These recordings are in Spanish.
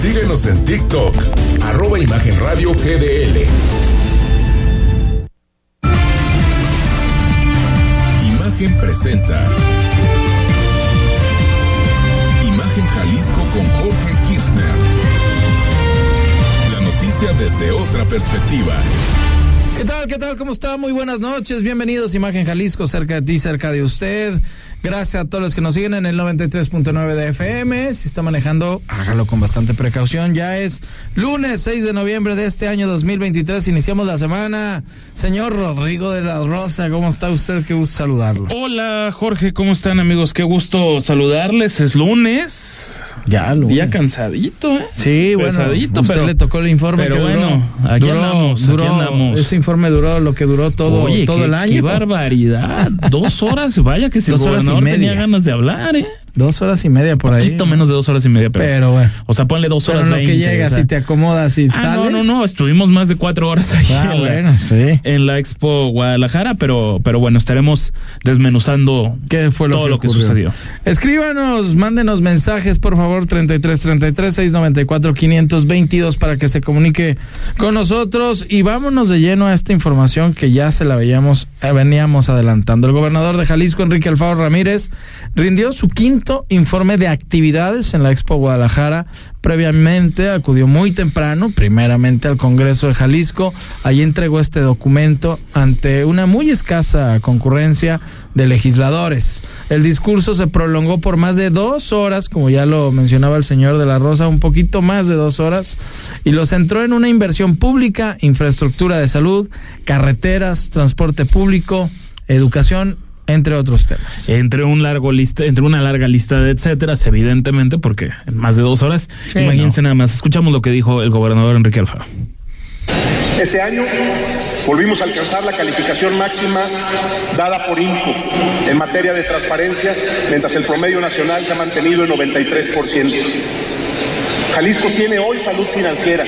Síguenos en TikTok, arroba Imagen Radio GDL. Imagen presenta. Imagen Jalisco con Jorge Kirchner. La noticia desde otra perspectiva. ¿Qué tal? ¿Qué tal? ¿Cómo está? Muy buenas noches. Bienvenidos a Imagen Jalisco, cerca de ti, cerca de usted. Gracias a todos los que nos siguen en el 93.9 de FM. Si está manejando, hágalo con bastante precaución. Ya es lunes 6 de noviembre de este año 2023. Iniciamos la semana. Señor Rodrigo de la Rosa, ¿cómo está usted? Qué gusto saludarlo. Hola Jorge, ¿cómo están amigos? Qué gusto saludarles. Es lunes. Ya, lunes. Día cansadito, ¿eh? Sí, Pesadito, bueno. Usted pero- le tocó el informe pero que duró. bueno, aquí duró- andamos, aquí duró- andamos. Ese informe duró lo que duró todo, Oye, todo qué, el año. Qué barbaridad. Dos horas, vaya que si Dos y gobernador tenía ganas de hablar, ¿eh? Dos horas y media por ahí. Poquito menos de dos horas y media, pero. Pero bueno. o sea, ponle dos Pero horas en lo que veinte, llegas o sea. y te acomodas y Ah, sales. no, no, no, estuvimos más de cuatro horas ahí Ah, en, la, bueno, sí. en la Expo Guadalajara, pero, pero bueno, estaremos desmenuzando ¿Qué fue lo todo que lo que sucedió. Escríbanos, mándenos mensajes, por favor, 3333 694 522 para que se comunique con nosotros y vámonos de lleno a esta información que ya se la veíamos, eh, veníamos adelantando. El gobernador de Jalisco, Enrique Alfaro Ramírez, rindió su quinto informe de actividades en la Expo Guadalajara. Previamente acudió muy temprano, primeramente al Congreso de Jalisco. Allí entregó este documento ante una muy escasa concurrencia de legisladores. El discurso se prolongó por más de dos horas, como ya lo mencionaba el señor de la Rosa, un poquito más de dos horas, y lo centró en una inversión pública, infraestructura de salud, carreteras, transporte público, educación, entre otros temas. entre un largo lista, entre una larga lista de etcéteras, evidentemente, porque en más de dos horas, Sí, imagínense nada más, escuchamos lo que dijo el gobernador Enrique Alfaro. Este año volvimos a alcanzar la calificación máxima dada por INCO en materia de transparencia, mientras el promedio nacional se ha mantenido en 93%. Jalisco tiene hoy salud financiera.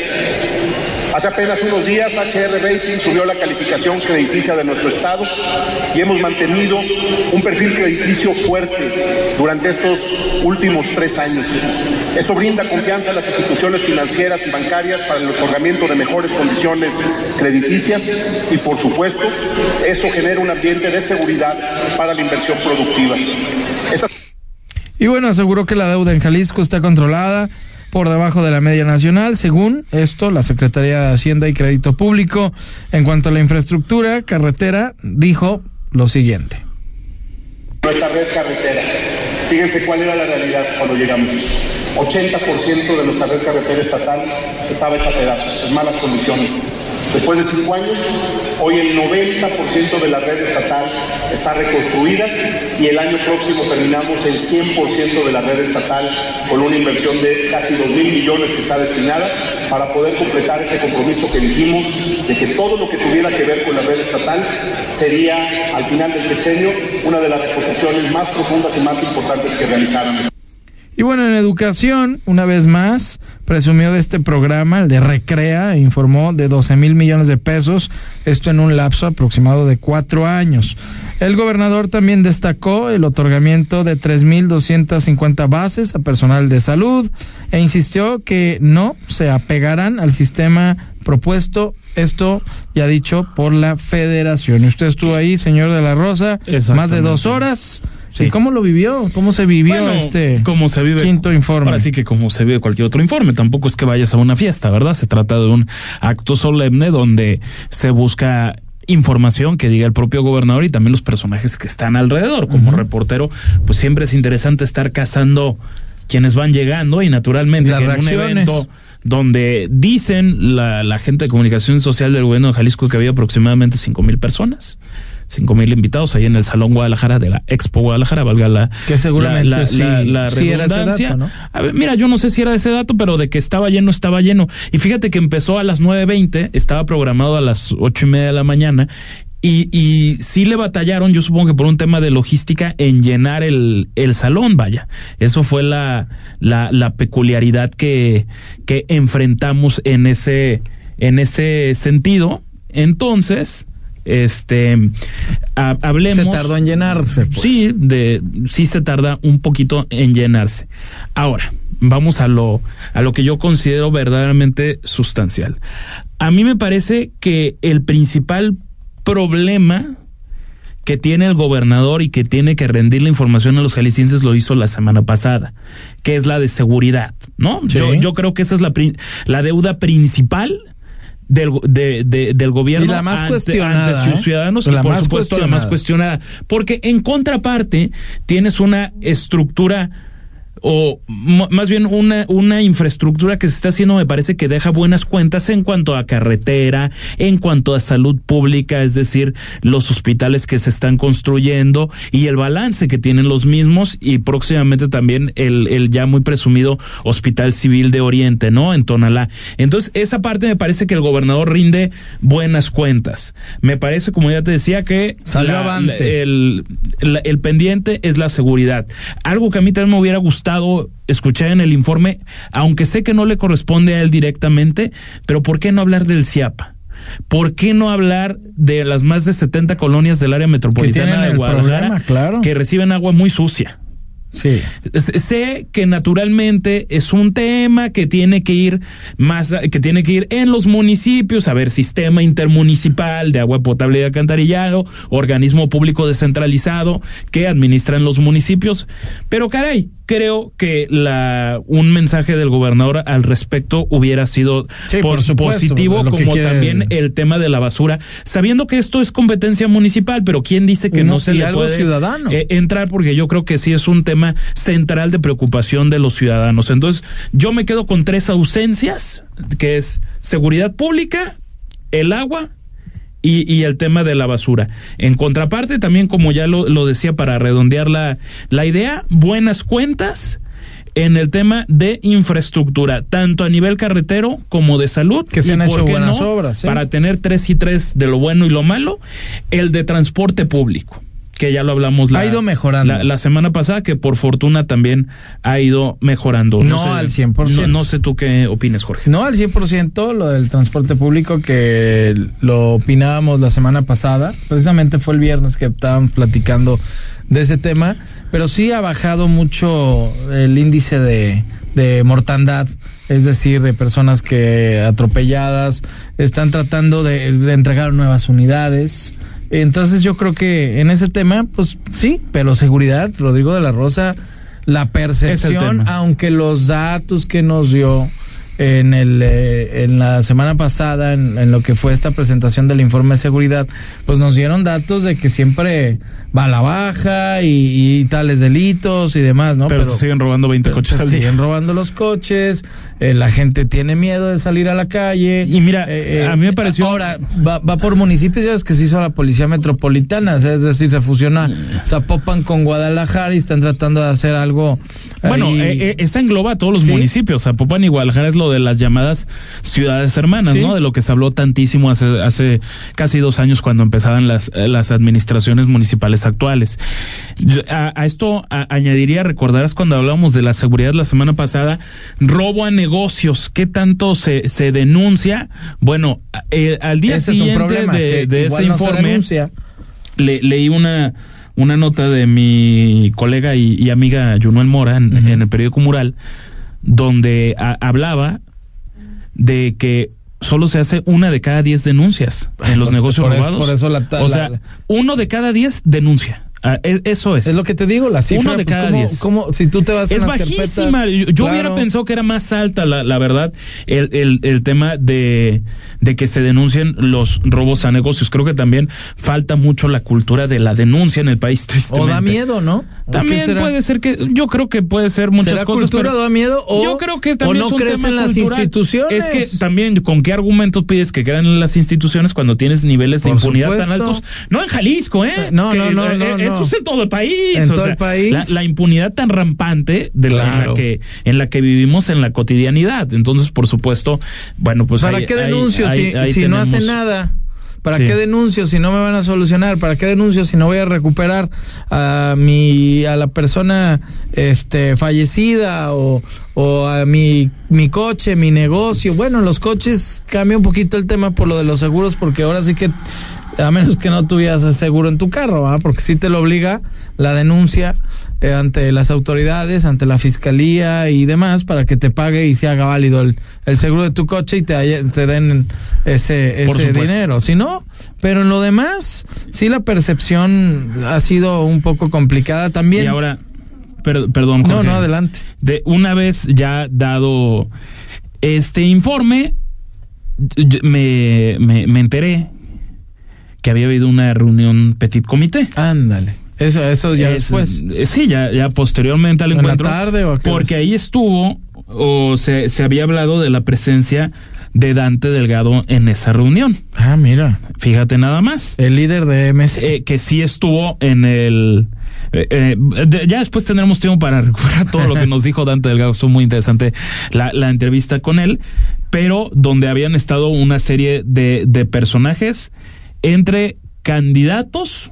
Hace apenas unos días HR Rating subió la calificación crediticia de nuestro estado y hemos mantenido un perfil crediticio fuerte durante estos últimos tres años. Eso brinda confianza a las instituciones financieras y bancarias para el otorgamiento de mejores condiciones crediticias y por supuesto eso genera un ambiente de seguridad para la inversión productiva. Y bueno, aseguró que la deuda en Jalisco está controlada por debajo de la media nacional, según esto, la Secretaría de Hacienda y Crédito Público. En cuanto a la infraestructura carretera, dijo lo siguiente. nuestra red carretera. Fíjense cuál era la realidad cuando llegamos. 80% de nuestra red carretera estatal estaba hecha pedazos, en malas condiciones. Después de cinco años, hoy el 90% de la red estatal está reconstruida y el año próximo terminamos el 100% de la red estatal con una inversión de casi 2 mil millones que está destinada para poder completar ese compromiso que dijimos de que todo lo que tuviera que ver con la red estatal sería al final del sexenio una de las reconstrucciones más profundas y más importantes que realizáramos. Y bueno, en educación, una vez más, presumió de este programa, el de Recrea, e informó de 12 mil millones de pesos, esto en un lapso aproximado de cuatro años. El gobernador también destacó el otorgamiento de 3.250 bases a personal de salud e insistió que no se apegarán al sistema propuesto, esto ya dicho por la federación. Y usted estuvo ahí, señor de la Rosa, más de dos horas. Sí. ¿Y cómo lo vivió? ¿Cómo se vivió Bueno, este como se vive quinto informe? Ahora sí que como se vive cualquier otro informe, tampoco es que vayas a una fiesta, ¿verdad? Se trata de un acto solemne donde se busca información que diga el propio gobernador y también los personajes que están alrededor. Como reportero, pues siempre es interesante estar cazando quienes van llegando y naturalmente Las que en un evento donde dicen la, la gente de comunicación social del gobierno de Jalisco que había aproximadamente cinco mil personas. Cinco mil invitados ahí en el Salón Guadalajara de la Expo Guadalajara, valga la, Que seguramente la, la- sí- la- la sí era ese redundancia. dato, ¿no? A ver, mira, yo no sé si era ese dato, pero de que estaba lleno, estaba lleno. Y fíjate que empezó a las 9.20, estaba programado a las ocho y media de la mañana. Y, y sí le batallaron, yo supongo que por un tema de logística, en llenar el, el salón, vaya. Eso fue la, la, la peculiaridad que, que enfrentamos en ese, en ese sentido. Entonces, este, ha- hablemos. Se tardó en llenarse. pues. Sí, de, sí se tarda un poquito en llenarse. Ahora, vamos a lo, a lo que yo considero verdaderamente sustancial. A mí me parece que el principal problema que tiene el gobernador y que tiene que rendir la información a los jaliscienses lo hizo la semana pasada, que es la de seguridad, ¿no? Yo, yo creo que esa es la, la deuda principal del, del gobierno y la más cuestionada, sus ¿eh? ciudadanos y por supuesto la más cuestionada. Porque en contraparte tienes una estructura o más bien una, una infraestructura que se está haciendo me parece que deja buenas cuentas en cuanto a carretera, en cuanto a salud pública, es decir, los hospitales que se están construyendo y el balance que tienen los mismos y próximamente también el, el ya muy presumido Hospital Civil de Oriente, ¿no? En Tonalá. Entonces, esa parte me parece que el gobernador rinde buenas cuentas. Me parece, como ya te decía, que el, el pendiente es la seguridad. Algo que a mí también me hubiera gustado escuchar en el informe, aunque sé que no le corresponde a él directamente, pero ¿por qué no hablar del CIAPA? ¿Por qué no hablar de las más de 70 colonias del área metropolitana de Guadalajara que reciben agua muy sucia? Sí. Sé que naturalmente es un tema que tiene que ir más, que tiene que ir en los municipios, a ver, sistema intermunicipal de agua potable y alcantarillado, organismo público descentralizado que administran los municipios. Pero caray, creo que la un mensaje del gobernador al respecto hubiera sido por, positivo, como también el tema de la basura, sabiendo que esto es competencia municipal, pero quién dice que no se le puede ciudadano. Eh, entrar porque yo creo que sí es un tema central de preocupación de los ciudadanos. Entonces, yo me quedo con tres ausencias, que es seguridad pública, el agua y, y, el tema de la basura. En contraparte, también como ya lo, lo decía para redondear la, la idea, buenas cuentas en el tema de infraestructura, tanto a nivel carretero como de salud. Que se han hecho buenas obras. Para tener tres y tres de lo bueno y lo malo, el de transporte público que ya lo hablamos la, ha ido mejorando. La, semana pasada, que por fortuna también ha ido mejorando. No, al 100%. No, sé tú qué opines, Jorge. No al 100%, lo del transporte público que lo opinábamos la semana pasada, precisamente fue el viernes que estábamos platicando de ese tema, pero sí ha bajado mucho el índice de, de mortandad es decir, de personas que atropelladas están tratando de, de entregar nuevas unidades, entonces yo creo que en ese tema, pues sí, pero seguridad, Rodrigo de la Rosa, la percepción, aunque los datos que nos dio en, el, eh, en la semana pasada, en, lo que fue esta presentación del informe de seguridad, pues nos dieron datos de que siempre va a la baja y, tales delitos y demás, ¿no? Pero, se siguen robando 20 coches al día. Siguen robando los coches, eh, la gente tiene miedo de salir a la calle. Y mira, eh, a mí me pareció... Ahora, va, va por municipios, ya es que se hizo la Policía Metropolitana, es decir, se fusiona Zapopan con Guadalajara y están tratando de hacer algo... Bueno, eh, esa engloba a todos los municipios, Zapopan y Guadalajara es lo de las llamadas ciudades hermanas, ¿no? De lo que se habló tantísimo hace, hace casi dos años cuando empezaban las, las administraciones municipales actuales. a, esto añadiría, recordarás cuando hablábamos de la seguridad la semana pasada, robo a negocios, ¿qué tanto se, se denuncia? Bueno, eh, al día siguiente de, ese informe, le, leí una una nota de mi colega y, amiga Junuel Mora en, el periódico Mural, donde hablaba de que solo se hace una de cada diez denuncias en los negocios robados. por eso la, o sea, uno de cada diez denuncia. Ah, e, eso es. Es lo que te digo, la cifra. Uno de pues, cada diez. si tú te vas Es bajísima. yo, hubiera pensado que era más alta, la, la verdad, el, el, el, tema de, de que se denuncien los robos a negocios. Creo que también falta mucho la cultura de la denuncia en el país, tristemente. O da miedo, ¿no? También puede ser que, yo creo que puede ser muchas ¿Será cosas. cultura da miedo o, yo creo que también no crees en las instituciones? Es que también, ¿con qué argumentos pides que crean en las instituciones cuando tienes niveles de impunidad tan altos? No en Jalisco, ¿eh? No, no, no, no, eh, Eso es en todo el país. En todo el país. La, impunidad tan rampante de la, que, en la que vivimos en la cotidianidad. Entonces, por supuesto, bueno, pues. ¿Para qué denuncio si, si no hace nada? ¿Para qué denuncio si no me van a solucionar? ¿Para qué denuncio si no voy a recuperar a mi a la persona este fallecida o, o a mi mi coche, mi negocio? Bueno, los coches cambia un poquito el tema por lo de los seguros porque ahora sí que a menos que no tuvieras seguro en tu carro, ¿va? porque si te lo obliga la denuncia eh, ante las autoridades, ante la fiscalía y demás, para que te pague y se haga válido el, el seguro de tu coche y te, te den ese, ese dinero. Si no, pero en lo demás, sí la percepción ha sido un poco complicada también. Y ahora, perdón. no, no, adelante. De una vez ya dado este informe, me, me, me enteré que había habido una reunión petit comité. Ándale. Eso, eso ya después. Eh, sí, ya, ya posteriormente al encuentro. ¿En la tarde o Porque ahí estuvo, o se, se había hablado de la presencia de Dante Delgado en esa reunión. Ah, mira. Fíjate nada más. El líder de MC. Eh, que sí estuvo en el... Eh, ya después tendremos tiempo para recuperar todo lo que nos dijo Dante Delgado. Estuvo muy interesante la, la entrevista con él. Pero donde habían estado una serie de, de personajes entre candidatos,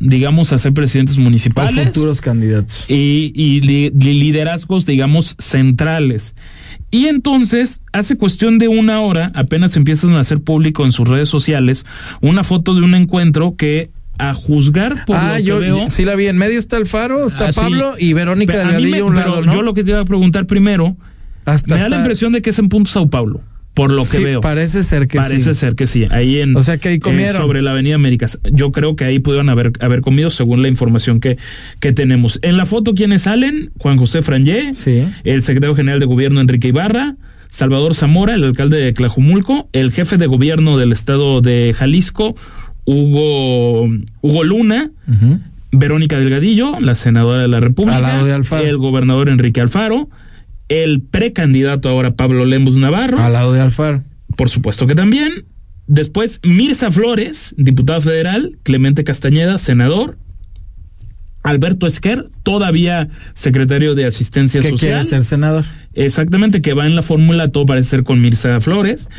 digamos, a ser presidentes municipales. futuros candidatos. Y, liderazgos, digamos, centrales. Y entonces, hace cuestión de una hora, apenas empiezan a hacer público en sus redes sociales una foto de un encuentro que a juzgar por ah, lo yo, que veo. Sí, la vi. En medio está el Faro, está ah, Pablo y Verónica Delgadillo un lado, ¿no? Yo lo que te iba a preguntar primero, me da la impresión de que es en punto Sao Paulo por lo que veo. Parece ser que sí. Parece ser que sí. Ahí en. O sea que ahí comieron. sobre la Avenida Américas. Yo creo que ahí pudieron haber, haber comido según la información que, que tenemos. En la foto, ¿quiénes salen? Juan José Frangé, sí. el secretario general de gobierno Enrique Ibarra, Salvador Zamora, el alcalde de Tlajumulco, el jefe de gobierno del estado de Jalisco, Hugo, Hugo Luna. Verónica Delgadillo, la senadora de la República, de el gobernador Enrique Alfaro, el precandidato ahora Pablo Lemos Navarro. Al lado de Alfaro. Por supuesto que también. Después Mirza Flores, diputado federal, Clemente Castañeda, senador, Alberto Esquer, todavía secretario de Asistencia ¿Qué Social. quiere ser senador? Exactamente, que va en la fórmula, todo parece ser con Mirza Flores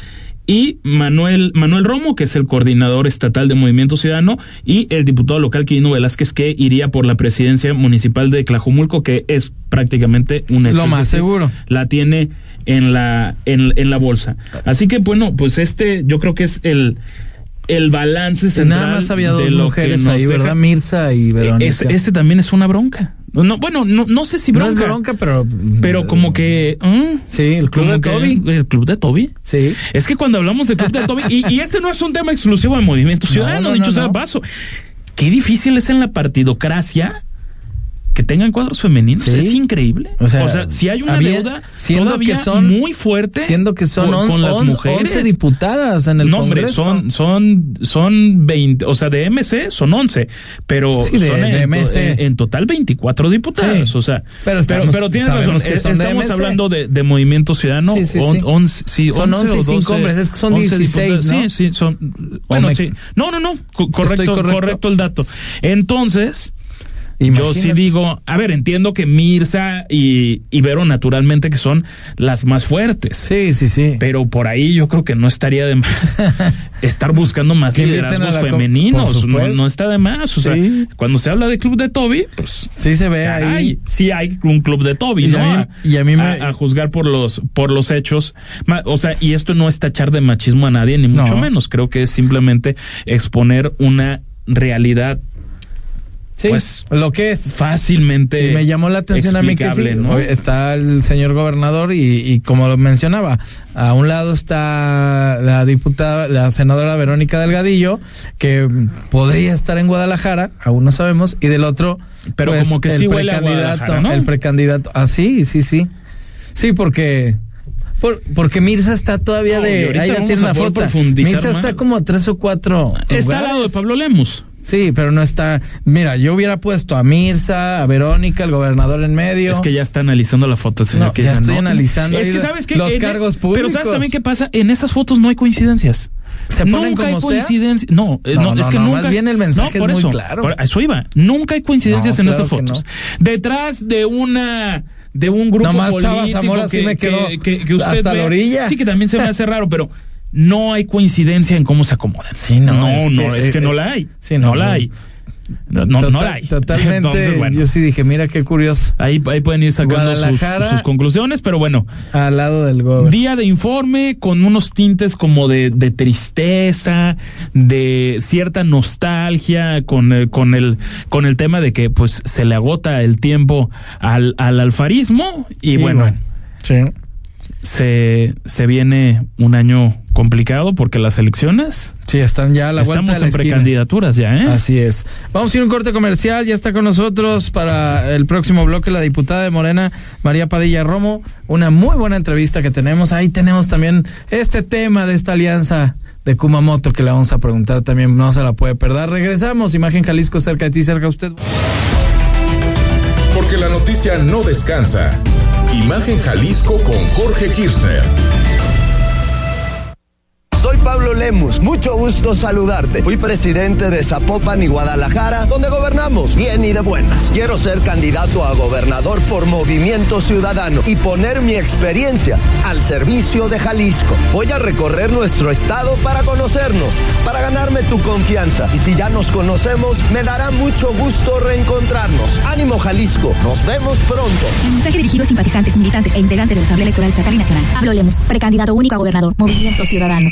y Manuel, Manuel Romo, que es el coordinador estatal de Movimiento Ciudadano, y el diputado local Quirino Velázquez, que iría por la presidencia municipal de Tlajumulco, que es prácticamente un Lo más seguro. La tiene en la, en, en la bolsa. Así que, bueno, pues este yo creo que es el el balance central. Nada más había dos mujeres ahí, ¿verdad? Mirza y Verónica. este también es una bronca. No, bueno, no, no sé si bronca. No es bronca, pero. Pero como que. ¿eh? sí, el club de Toby. El club de Toby. Sí. Es que cuando hablamos del club de Toby. y, este no es un tema exclusivo del movimiento ciudadano, dicho sea paso. Qué difícil es en la partidocracia que tengan cuadros femeninos es increíble. O sea, si hay una deuda siendo que son, muy fuerte siendo que son con, las mujeres. 11 diputadas en el no, hombre, son son son 20, o sea, de MC son 11, pero son en, total 24 diputadas, o sea, pero, pero, tienes razón, estamos hablando de, de, Movimiento Ciudadano, sí, son 11, son 11 y 5 hombres, es que son 16, ¿no? Sí, sí, son bueno, sí. No, no, no, correcto, correcto el dato. Entonces, yo sí digo, a ver, entiendo que Mirza y Ibero naturalmente que son las más fuertes. Sí, sí, sí. Pero por ahí yo creo que no estaría de más estar buscando más liderazgos femeninos. No, está de más. O sea, cuando se habla de club de Toby, pues sí se ve ahí. Sí hay un club de Toby, ¿no? A y a mí me... a, juzgar por los por los hechos. O sea, y esto no es tachar de machismo a nadie, ni mucho menos. Creo que es simplemente exponer una realidad Sí, pues, lo que es. Fácilmente. Y me llamó la atención a mí que sí. Está el señor gobernador y, y, como lo mencionaba, a un lado está la diputada, la senadora Verónica Delgadillo, que podría estar en Guadalajara, aún no sabemos, y del otro, pero pues, como que el sí precandidato, ¿no? el precandidato. Ah, sí, sí, sí. Sí, porque porque Mirza está todavía de. Ahí ya tiene la foto. Mirza está como a tres o cuatro. Está al lado de Pablo Lemus. Sí, pero no está. Mira, yo hubiera puesto a Mirza, a Verónica, el gobernador en medio. Es que ya está analizando la foto, señor. No, ya estoy analizando. Es que sabes que los cargos públicos. Pero sabes también qué pasa. En esas fotos no hay coincidencias. ¿Se nunca hay coincidencias. No, eh, no, es que nunca. Más bien el mensaje es muy claro. Por eso iba. Nunca hay coincidencias en esas fotos. Detrás de una de un grupo político que, me quedó que, que, usted hasta la orilla. Sí, que también se me hace raro, pero no hay coincidencia en cómo se acomodan. Sí, no, no, es que, no, es que no la hay. Sí, no, la hay. No, no, no Total- la hay. Totalmente. Entonces, bueno, Yo sí dije, mira qué curioso. ahí, ahí pueden ir sacando sus, conclusiones, pero bueno. Al lado del gobierno. Día de informe con unos tintes como de, de tristeza, de cierta nostalgia con el, con el, con el tema de que pues se le agota el tiempo al, al alfarismo y, bueno, Sí. Se, se viene un año complicado porque las elecciones Sí, están ya a la vuelta estamos de la en esquina. precandidaturas ya, ¿eh? Así es. Vamos a ir a un corte comercial. Ya está con nosotros para el próximo bloque la diputada de Morena, María Padilla Romo. Una muy buena entrevista que tenemos. Ahí tenemos también este tema de esta alianza de Kumamoto que le vamos a preguntar también. No se la puede perder. Regresamos. Imagen Jalisco cerca de ti, cerca de usted. Porque la noticia no descansa. Imagen Jalisco con Jorge Kirchner. Soy Pablo Lemus, mucho gusto saludarte. Fui presidente de Zapopan y Guadalajara, donde gobernamos bien y de buenas. Quiero ser candidato a gobernador por Movimiento Ciudadano y poner mi experiencia al servicio de Jalisco. Voy a recorrer nuestro estado para conocernos, para ganarme tu confianza. Y si ya nos conocemos, me dará mucho gusto reencontrarnos. Ánimo Jalisco, nos vemos pronto. Mensaje dirigido a simpatizantes, militantes e integrantes de la Asamblea Electoral Estatal y Nacional. Hablo Lemos, precandidato único a gobernador, Movimiento Ciudadano.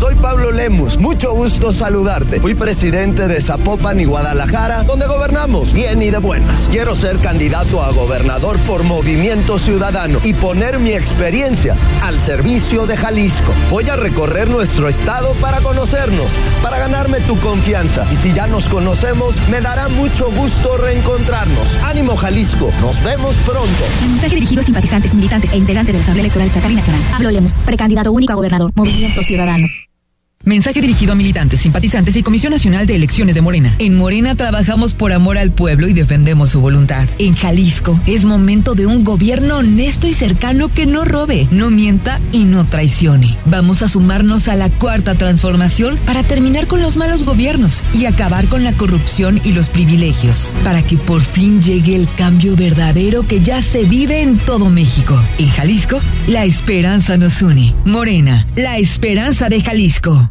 Soy Pablo Lemus, mucho gusto saludarte. Fui presidente de Zapopan y Guadalajara, donde gobernamos bien y de buenas. Quiero ser candidato a gobernador por Movimiento Ciudadano y poner mi experiencia al servicio de Jalisco. Voy a recorrer nuestro estado para conocernos, para ganarme tu confianza. Y si ya nos conocemos, me dará mucho gusto reencontrarnos. Ánimo Jalisco, nos vemos pronto. Mensaje dirigido a simpatizantes, militantes e integrantes de la Asamblea Electoral Estatal y Nacional. Hablo Lemos, precandidato único a gobernador, Movimiento Ciudadano. Mensaje dirigido a militantes, simpatizantes y Comisión Nacional de Elecciones de Morena. En Morena trabajamos por amor al pueblo y defendemos su voluntad. En Jalisco es momento de un gobierno honesto y cercano que no robe, no mienta y no traicione. Vamos a sumarnos a la cuarta transformación para terminar con los malos gobiernos y acabar con la corrupción y los privilegios, para que por fin llegue el cambio verdadero que ya se vive en todo México. En Jalisco, la esperanza nos une. Morena, la esperanza de Jalisco.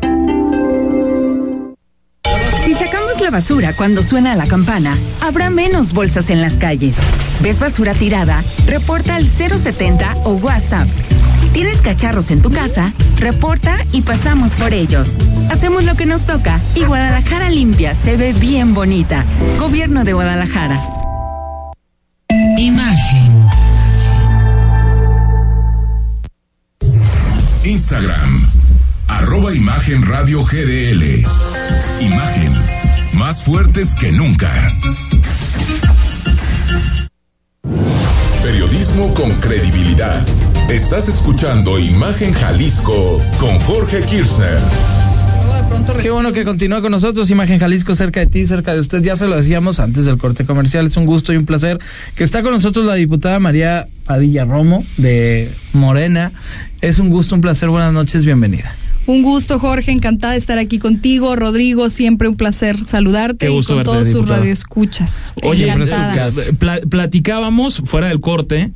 La basura cuando suena la campana, habrá menos bolsas en las calles. ¿Ves basura tirada? Reporta al 070 o WhatsApp. ¿Tienes cacharros en tu casa? Reporta y pasamos por ellos. Hacemos lo que nos toca y Guadalajara limpia se ve bien bonita. Gobierno de Guadalajara. Imagen. Instagram, arroba Imagen Radio GDL. Imagen, más fuertes que nunca. Periodismo con credibilidad. Estás escuchando Imagen Jalisco con Jorge Kirchner. Qué bueno que continúa con nosotros, Imagen Jalisco, cerca de ti, cerca de usted. Ya se lo decíamos antes del corte comercial. Es un gusto y un placer que está con nosotros la diputada María Padilla Romo de Morena. Es un gusto, un placer. Buenas noches, bienvenida. Un gusto, Jorge, encantada de estar aquí contigo. Rodrigo, siempre un placer saludarte Qué y con verte, todos sus radioescuchas. Oye, Encantada. platicábamos fuera del corte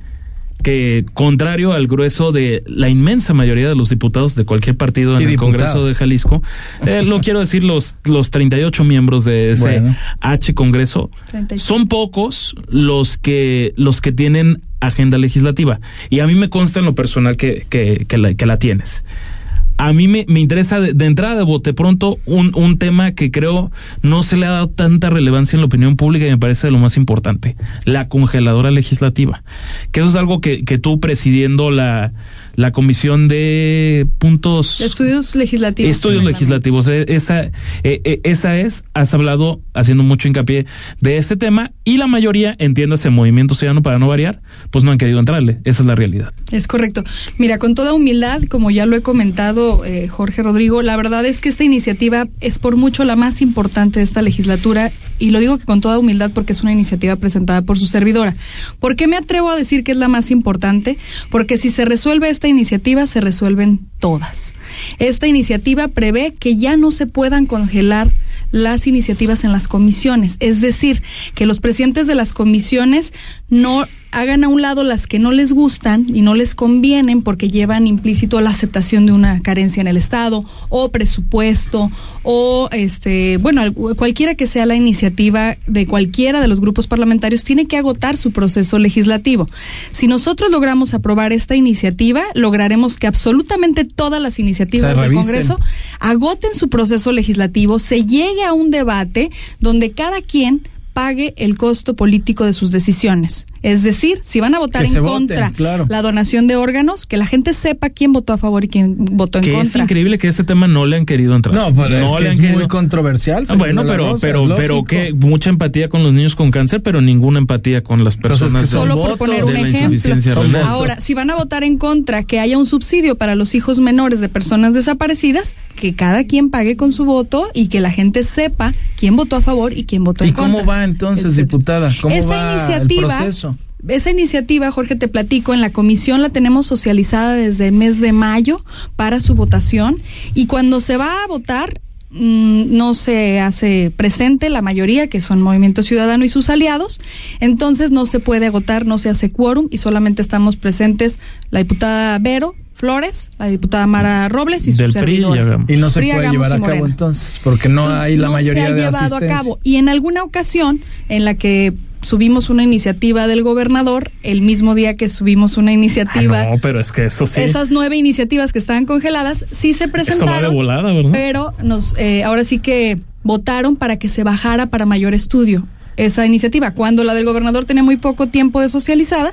que contrario al grueso de la inmensa mayoría de los diputados de cualquier partido en el. Congreso de Jalisco, eh, lo quiero decir los los 38 miembros de ese Bueno. H Congreso, 38. son pocos los que los que tienen agenda legislativa y a mí me consta en lo personal que que, que la, que la tienes. A mí me, me interesa de, entrada de bote pronto un, un tema que creo no se le ha dado tanta relevancia en la opinión pública y me parece lo más importante, la congeladora legislativa. Que eso es algo que, que tú presidiendo la, la comisión de puntos... Estudios legislativos. Estudios legislativos. eh, Esa, eh, eh, esa es, has hablado haciendo mucho hincapié de este tema y la mayoría, entiéndase, Movimiento Ciudadano para no variar, pues no han querido entrarle. Esa es la realidad. Es correcto. Mira, con toda humildad, como ya lo he comentado eh, Jorge Rodrigo, la verdad es que esta iniciativa es por mucho la más importante de esta legislatura y lo digo que con toda humildad porque es una iniciativa presentada por su servidora. ¿Por qué me atrevo a decir que es la más importante? Porque si se resuelve esta iniciativa, se resuelven todas. Esta iniciativa prevé que ya no se puedan congelar las iniciativas en las comisiones, es decir, que los presidentes de las comisiones no hagan a un lado las que no les gustan y no les convienen porque llevan implícito la aceptación de una carencia en el Estado o presupuesto o este, bueno, al- cualquiera que sea la iniciativa de cualquiera de los grupos parlamentarios tiene que agotar su proceso legislativo. Si nosotros logramos aprobar esta iniciativa, lograremos que absolutamente todas las iniciativas del. Congreso agoten su proceso legislativo, se llegue a un debate donde cada quien pague el costo político de sus decisiones. Es decir, si van a votar Que en voten, contra claro. la donación de órganos, que la gente sepa quién votó a favor y quién votó en Que es contra. increíble que este tema no le han querido entrar. No, pero es No que le han es querido- muy controversial. Ah, bueno, pero, Rosa, pero, es pero que mucha empatía con los niños con cáncer, pero ninguna empatía con las Pues es que personas son Solo por poner de un la ejemplo. Ahora, si van a votar en contra que haya un subsidio para los hijos menores de personas desaparecidas, que cada quien pague con su voto y que la gente sepa quién votó a favor y quién votó en ¿Y contra. cómo va entonces, etcétera. diputada? ¿Cómo Esa va iniciativa, el proceso? Esa iniciativa, Jorge, te platico, en la comisión la tenemos socializada desde el mes de mayo para su votación y cuando se va a votar mm, no se hace presente la mayoría, que son Movimiento Ciudadano y sus aliados, entonces no se puede agotar, no se hace quórum y solamente estamos presentes la diputada Vero Flores, la diputada Mara Robles y su Del PRI y servidora. Hagamos. Y no se PRI, puede llevar a cabo entonces, porque no Entonces, hay la no mayoría se ha de llevado a asistencia. cabo. Y en alguna ocasión en la que subimos una iniciativa del gobernador, el mismo día que subimos una iniciativa, Ah, no, pero es que eso sí. esas nueve iniciativas que estaban congeladas, sí se Eso va de presentaron, volada, ¿verdad? pero nos, eh, ahora sí que votaron para que se bajara para mayor estudio esa iniciativa, cuando la del gobernador tenía muy poco tiempo de socializada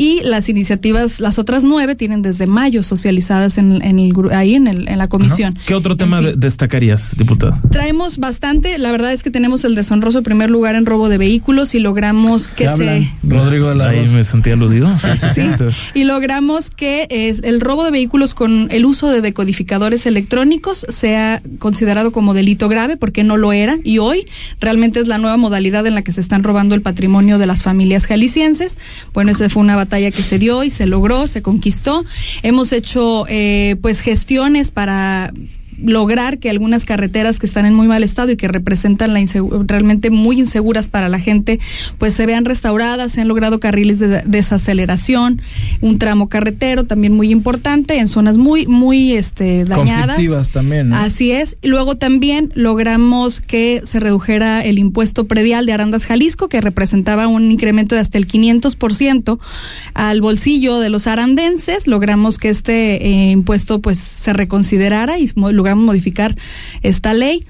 y las iniciativas, las otras nueve tienen desde mayo socializadas en, en el, gru- ahí en, el, en la comisión. ¿Qué otro tema En de- fin. destacarías, diputada? Traemos bastante, la verdad es que tenemos el deshonroso primer lugar en robo de vehículos y logramos que ¿Qué se? Rodrigo de la Ahí me sentí aludido. Sí, sí, sí. Y logramos que es, el robo de vehículos con el uso de decodificadores electrónicos sea considerado como delito grave porque no lo era y hoy realmente es la nueva modalidad en la que se están robando el patrimonio de las familias jaliscienses. Bueno, esa fue una batalla que se dio y se logró, se conquistó. Hemos hecho eh, pues gestiones para lograr que algunas carreteras que están en muy mal estado y que representan la realmente muy inseguras para la gente, pues se vean restauradas, se han logrado carriles de desaceleración, un tramo carretero también muy importante en zonas muy muy este dañadas. Conflictivas también, ¿no? Así es. Y luego también logramos que se redujera el impuesto predial de Arandas Jalisco, que representaba un incremento de hasta el 500% al bolsillo de los arandenses. Logramos que este eh, impuesto pues se reconsiderara y mo- modificar esta ley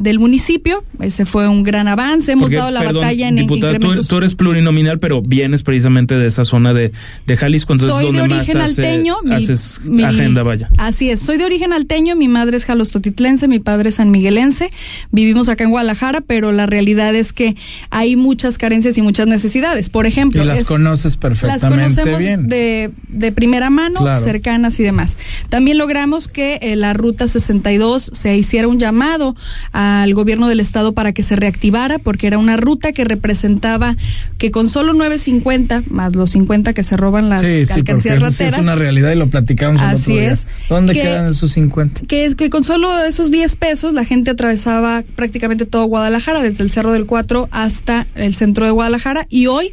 del municipio. Ese fue un gran avance. Hemos porque, dado la perdón, batalla en diputada, tú, incrementos. tú eres plurinominal, pero vienes precisamente de esa zona de, de Jalisco, entonces Soy de más origen hace- alteño. mi- haces mi- agenda, vaya. Así es, soy de origen alteño, mi madre es jalostotitlense, mi padre es sanmiguelense. Vivimos acá en Guadalajara, pero la realidad es que hay muchas carencias y muchas necesidades. Por ejemplo, Y las es- conoces las perfectamente conocemos bien. de, de primera mano, Claro. cercanas y demás. También logramos que eh, la ruta 62 se hiciera un llamado a al gobierno del estado para que se reactivara porque era una ruta que representaba que con solo 9.50 más los 50 que se roban las Sí, alcancías sí rateras. es una realidad y lo platicamos el Así otro día. es. ¿Dónde Que- quedan esos 50? que, que con solo esos 10 pesos la gente atravesaba prácticamente todo Guadalajara, desde el Cerro del Cuatro hasta el centro de Guadalajara. Y hoy,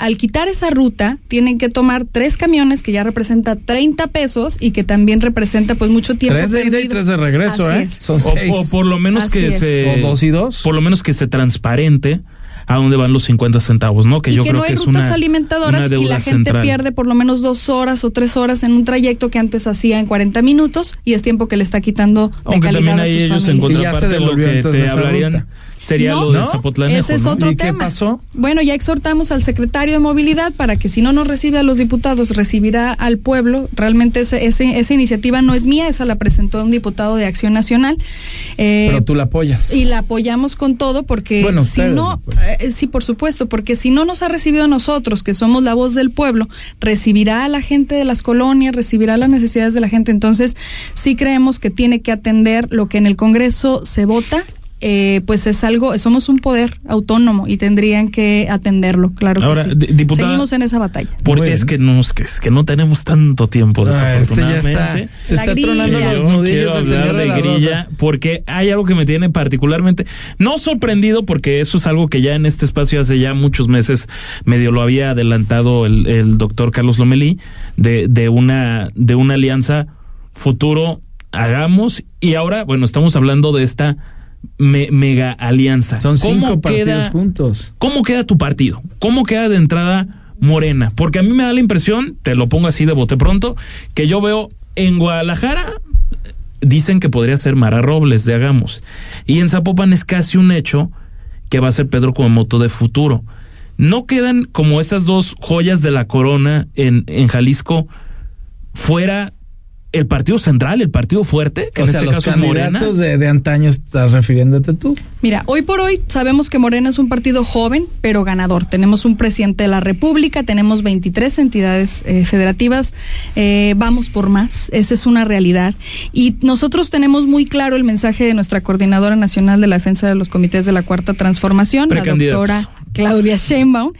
al quitar esa ruta, tienen que tomar tres camiones que ya representa 30 pesos y que también representa pues mucho tiempo. Tres de ida y tres de regreso, Así ¿eh? es. Son O, seis. o por lo menos Así que es. se. O dos y dos. Por lo menos que se transparente a dónde van los 50 centavos, ¿no? Que y yo que creo no hay que es rutas una, alimentadoras una y la gente central. pierde por lo menos dos horas o tres horas en un trayecto que antes hacía en 40 minutos y es tiempo que le está quitando de Aunque calidad también a sus ellos en familias. Y ya se contraparte lo devolvió que entonces te esa hablarían ruta. Sería No, lo de. Zapotlanejo, Ese es otro ¿Y qué tema. pasó? Bueno, ya exhortamos al secretario de Movilidad para que si no nos recibe a los diputados, recibirá al pueblo. Realmente ese, ese- esa iniciativa no es mía, esa la presentó un diputado de Acción Nacional. Eh, Pero tú la apoyas. y la apoyamos con todo porque Bueno, si no, eh, sí, por supuesto, porque si no nos ha recibido a nosotros, que somos la voz del pueblo, recibirá a la gente de las colonias, recibirá las necesidades de la gente. Entonces, sí creemos que tiene que atender lo que en el Congreso se vota. Eh, pues es algo, somos un poder autónomo y tendrían que atenderlo, claro Ahora, que sí. diputada- Seguimos en esa batalla. Porque es que, no, es, que, es que no tenemos tanto tiempo, Ah, este ya está. desafortunadamente. Se está grilla. tronando los nudillos el señor de de la grilla Rosa. porque hay algo que me tiene particularmente no sorprendido porque eso es algo que ya en este espacio hace ya muchos meses medio lo había adelantado el, el doctor Carlos Lomelí de, de una de una alianza futuro hagamos y ahora bueno estamos hablando de esta me- mega alianza Son ¿Cómo cinco partidos queda- juntos. ¿Cómo queda tu partido? ¿Cómo queda de entrada Morena? Porque a mí me da la impresión, te lo pongo así de bote pronto, que yo veo en Guadalajara dicen que podría ser Mara Robles de Hagamos. Y en Zapopan es casi un hecho que va a ser Pedro Kumamoto de futuro. ¿No quedan como esas dos joyas de la corona en, en Jalisco fuera el partido central, el partido fuerte, que o en sea, este los caso es Morena? candidatos de, de antaño estás refiriéndote tú. Mira, hoy por hoy sabemos que Morena es un partido joven, pero ganador. Tenemos un presidente de la República, tenemos 23 entidades eh, federativas, eh, vamos por más, esa es una realidad. Y nosotros tenemos muy claro el mensaje de nuestra Coordinadora Nacional de la Defensa de los Comités de la Cuarta Transformación, la doctora Claudia Sheinbaum,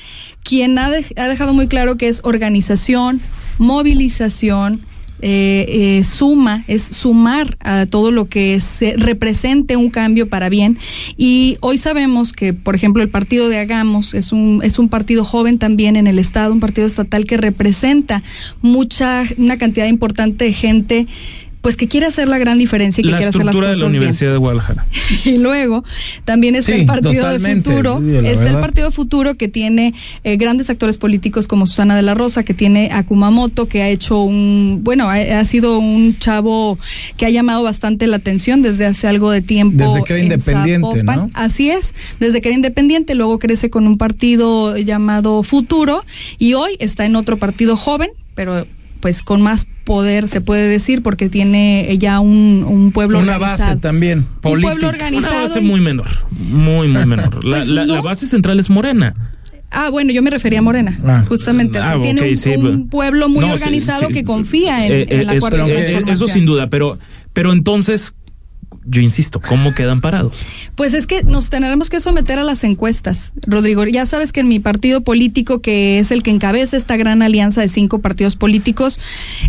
quien ha, dej- ha dejado muy claro que es organización, movilización, eh, eh, suma, es sumar a todo lo que se represente un cambio para bien. Y hoy sabemos que, por ejemplo, el partido de Hagamos es un, es un partido joven también en el Estado, un partido estatal que representa mucha, una cantidad importante de gente pues que quiere hacer la gran diferencia y que la quiere hacer las estructura cosas de la bien. Universidad de Guadalajara. Y luego también está Sí, el Partido de Futuro, está el. Partido de Futuro que tiene eh, grandes actores políticos como Susana de la Rosa, que tiene a Kumamoto, que ha hecho un, bueno, ha, ha sido un chavo que ha llamado bastante la atención desde hace algo de tiempo. Desde que era en independiente, Zapopan. ¿no? Así es, desde que era independiente, luego crece con un partido llamado Futuro y hoy está en otro partido joven, pero pues con más poder se puede decir porque tiene ya un, un pueblo Una organizado. base también, Un pueblo organizado. Una base y- muy menor, muy, muy menor. La, Pues la- no. la base central es Morena. Ah, bueno, yo me refería a Morena, Ah. justamente. O sea, Ah, tiene un, sí, un pero- pueblo muy No, organizado sí. que confía en, Eh, en la eh, cuarta eh, transformación. eso sin duda, pero, pero entonces, yo insisto, ¿cómo quedan parados? Pues es que nos tendremos que someter a las encuestas, Rodrigo. Ya sabes que en mi partido político, que es el que encabeza esta gran alianza de cinco partidos políticos,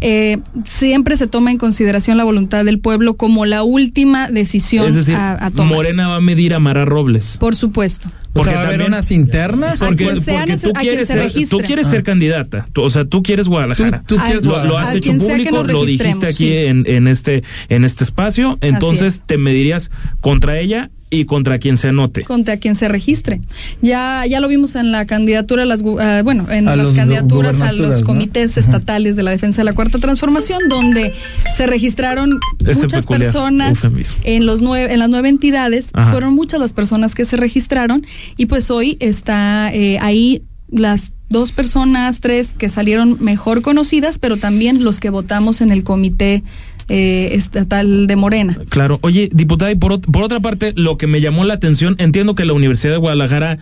eh, siempre se toma en consideración la voluntad del pueblo como la última decisión Es decir, a, a tomar. Morena va a medir a Mara Robles. Por supuesto. O sea, va a haber unas internas. A Porque, sea porque tú a quien quieres, se ser, tú quieres Ah. ser candidata, Tú- o sea, tú quieres Guadalajara. Tú- tú quieres lo, lo has A hecho público, lo dijiste aquí sí. en, en este en este espacio, entonces te medirías contra ella y contra quien se anote. contra quien se registre. Ya ya lo vimos en la candidatura, las, gu- ah, bueno, en A las los candidaturas a los ¿no? comités estatales de la defensa de la cuarta transformación, donde se registraron muchas peculiar personas eufemismo. en los nueve, en las nueve entidades, Ajá. fueron muchas las personas que se registraron y pues hoy está eh, ahí las dos personas, tres que salieron mejor conocidas, pero también los que votamos en el comité eh, estatal de Morena. Claro. Oye, diputada, y por, por otra parte, lo que me llamó la atención, entiendo que la Universidad de Guadalajara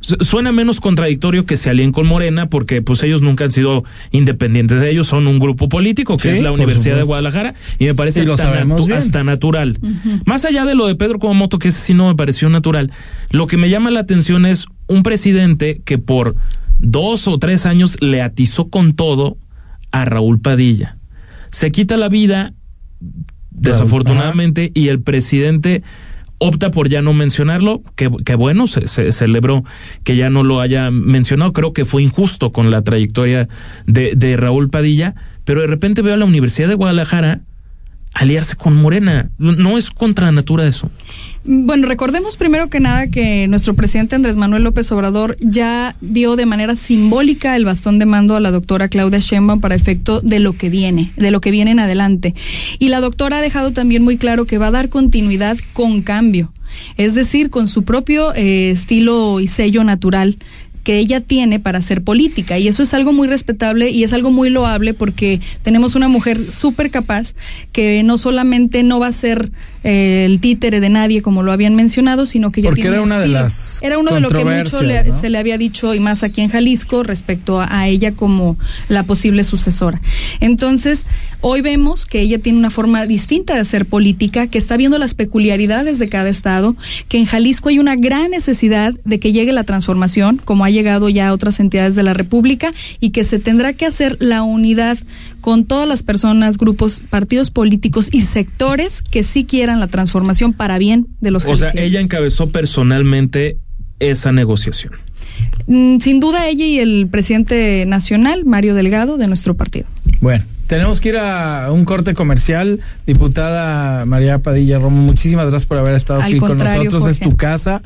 suena menos contradictorio que se alíen con Morena porque pues ellos nunca han sido independientes de ellos, son un grupo político que Sí, es la Universidad de. Guadalajara y me parece Y hasta, sabemos natu- bien. hasta natural. Más allá de lo de Pedro Kumamoto, que ese sí no me pareció natural, lo que me llama la atención es un presidente que por dos o tres años le atizó con todo a Raúl Padilla. Se quita la vida desafortunadamente, y el presidente opta por ya no mencionarlo, que, que bueno, se, se celebró que ya no lo haya mencionado, creo que fue injusto con la trayectoria de, de Raúl Padilla, pero de repente veo a la Universidad de Guadalajara aliarse con Morena, no es contra natura eso. Bueno, recordemos primero que nada que nuestro presidente Andrés Manuel López Obrador ya dio de manera simbólica el bastón de mando a la doctora Claudia Sheinbaum para efecto de lo que viene, de lo que viene en adelante. Y la doctora ha dejado también muy claro que va a dar continuidad con cambio, es decir, con su propio eh, estilo y sello natural que ella tiene para hacer política. Y eso es algo muy respetable y es algo muy loable porque tenemos una mujer súper capaz que no solamente no va a ser eh, el títere de nadie, como lo habían mencionado, sino que ella Porque tiene era un una de las Era uno de lo que mucho le- se le había dicho, y más aquí en Jalisco, respecto a, a ella como la posible sucesora. Entonces, hoy vemos que ella tiene una forma distinta de hacer política, que está viendo las peculiaridades de cada estado, que en Jalisco hay una gran necesidad de que llegue la transformación, como ha llegado ya a otras entidades de la República, y que se tendrá que hacer la unidad con todas las personas, grupos, partidos políticos y sectores que sí quieran la transformación para bien de los O sea, ella encabezó personalmente esa negociación. Mm, Sin duda ella y el presidente nacional, Mario Delgado, de nuestro partido. Bueno, tenemos que ir a un corte comercial. Diputada María Padilla Romo, muchísimas gracias por haber estado Al aquí con nosotros. Es tu casa.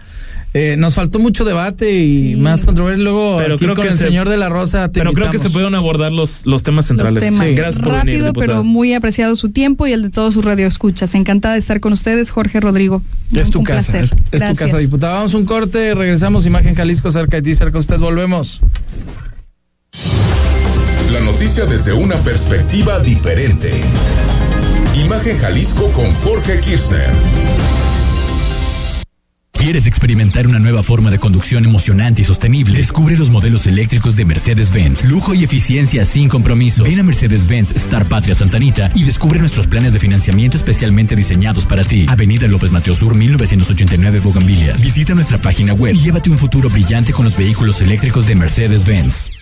Eh, nos faltó mucho debate y más controversia. Luego, Pero aquí creo con que el se- señor de la Rosa. te Pero creo que se pudieron abordar los, los temas Los centrales. temas. Gracias por Rápido, pero muy apreciado su tiempo y el de todos sus radioescuchas. Encantada de estar con ustedes, Jorge Rodrigo. Es tu Un casa, placer. es, es tu casa, diputada. Vamos a un corte, regresamos. Imagen Jalisco, cerca de ti, cerca de usted. Volvemos. La noticia desde una perspectiva diferente. Imagen Jalisco con Jorge Kirchner. ¿Quieres experimentar una nueva forma de conducción emocionante y sostenible? Descubre los modelos eléctricos de Mercedes-Benz. Lujo y eficiencia sin compromiso. Ven a Mercedes-Benz Star Patria Santanita y descubre nuestros planes de financiamiento especialmente diseñados para ti. Avenida López Mateo Sur, 1989, Bougainvillea. Visita nuestra página web y llévate un futuro brillante con los vehículos eléctricos de Mercedes-Benz.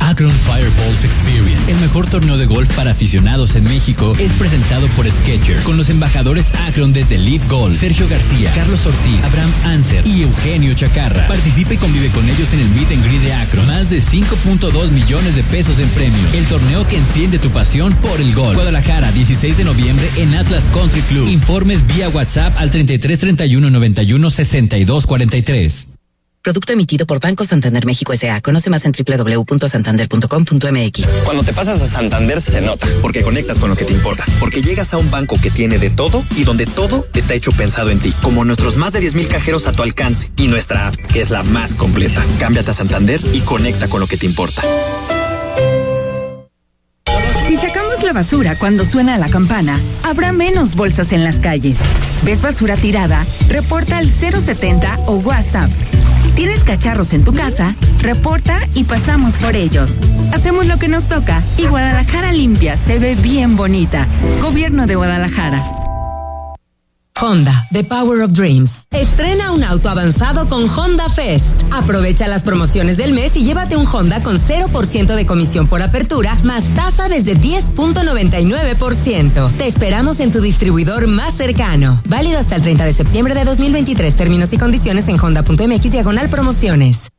Akron Fireballs Experience, el mejor torneo de golf para aficionados en México, es presentado por Sketcher, con los embajadores Akron desde Lead Golf, Sergio García, Carlos Ortiz, Abraham Anser y Eugenio Chacarra. Participa y convive con ellos en el Meet and Greet de Akron. Más de 5.2 millones de pesos en premios. El torneo que enciende tu pasión por el golf. Guadalajara, 16 de noviembre en Atlas Country Club. Informes vía WhatsApp al 33 31 91 62 43. Producto emitido por Banco Santander México S.A. Conoce más en www.santander.com.mx. Cuando te pasas a Santander se nota, porque conectas con lo que te importa, porque llegas a un banco que tiene de todo y donde todo está hecho pensado en ti, como nuestros más de 10 mil cajeros a tu alcance y nuestra app, que es la más completa. Cámbiate a Santander y conecta con lo que te importa. Si sacamos la basura cuando suena la campana, habrá menos bolsas en las calles. ¿Ves basura tirada? Reporta al 070 o WhatsApp. ¿Tienes cacharros en tu casa? Reporta y pasamos por ellos. Hacemos lo que nos toca y Guadalajara limpia se ve bien bonita. Gobierno de Guadalajara. Honda, The Power of Dreams. Estrena un auto avanzado con Honda Fest. Aprovecha las promociones del mes y llévate un Honda con 0% de comisión por apertura, más tasa desde 10.99%. Te esperamos en tu distribuidor más cercano. Válido hasta el 30 de septiembre de 2023. Términos y condiciones en honda.mx diagonal promociones.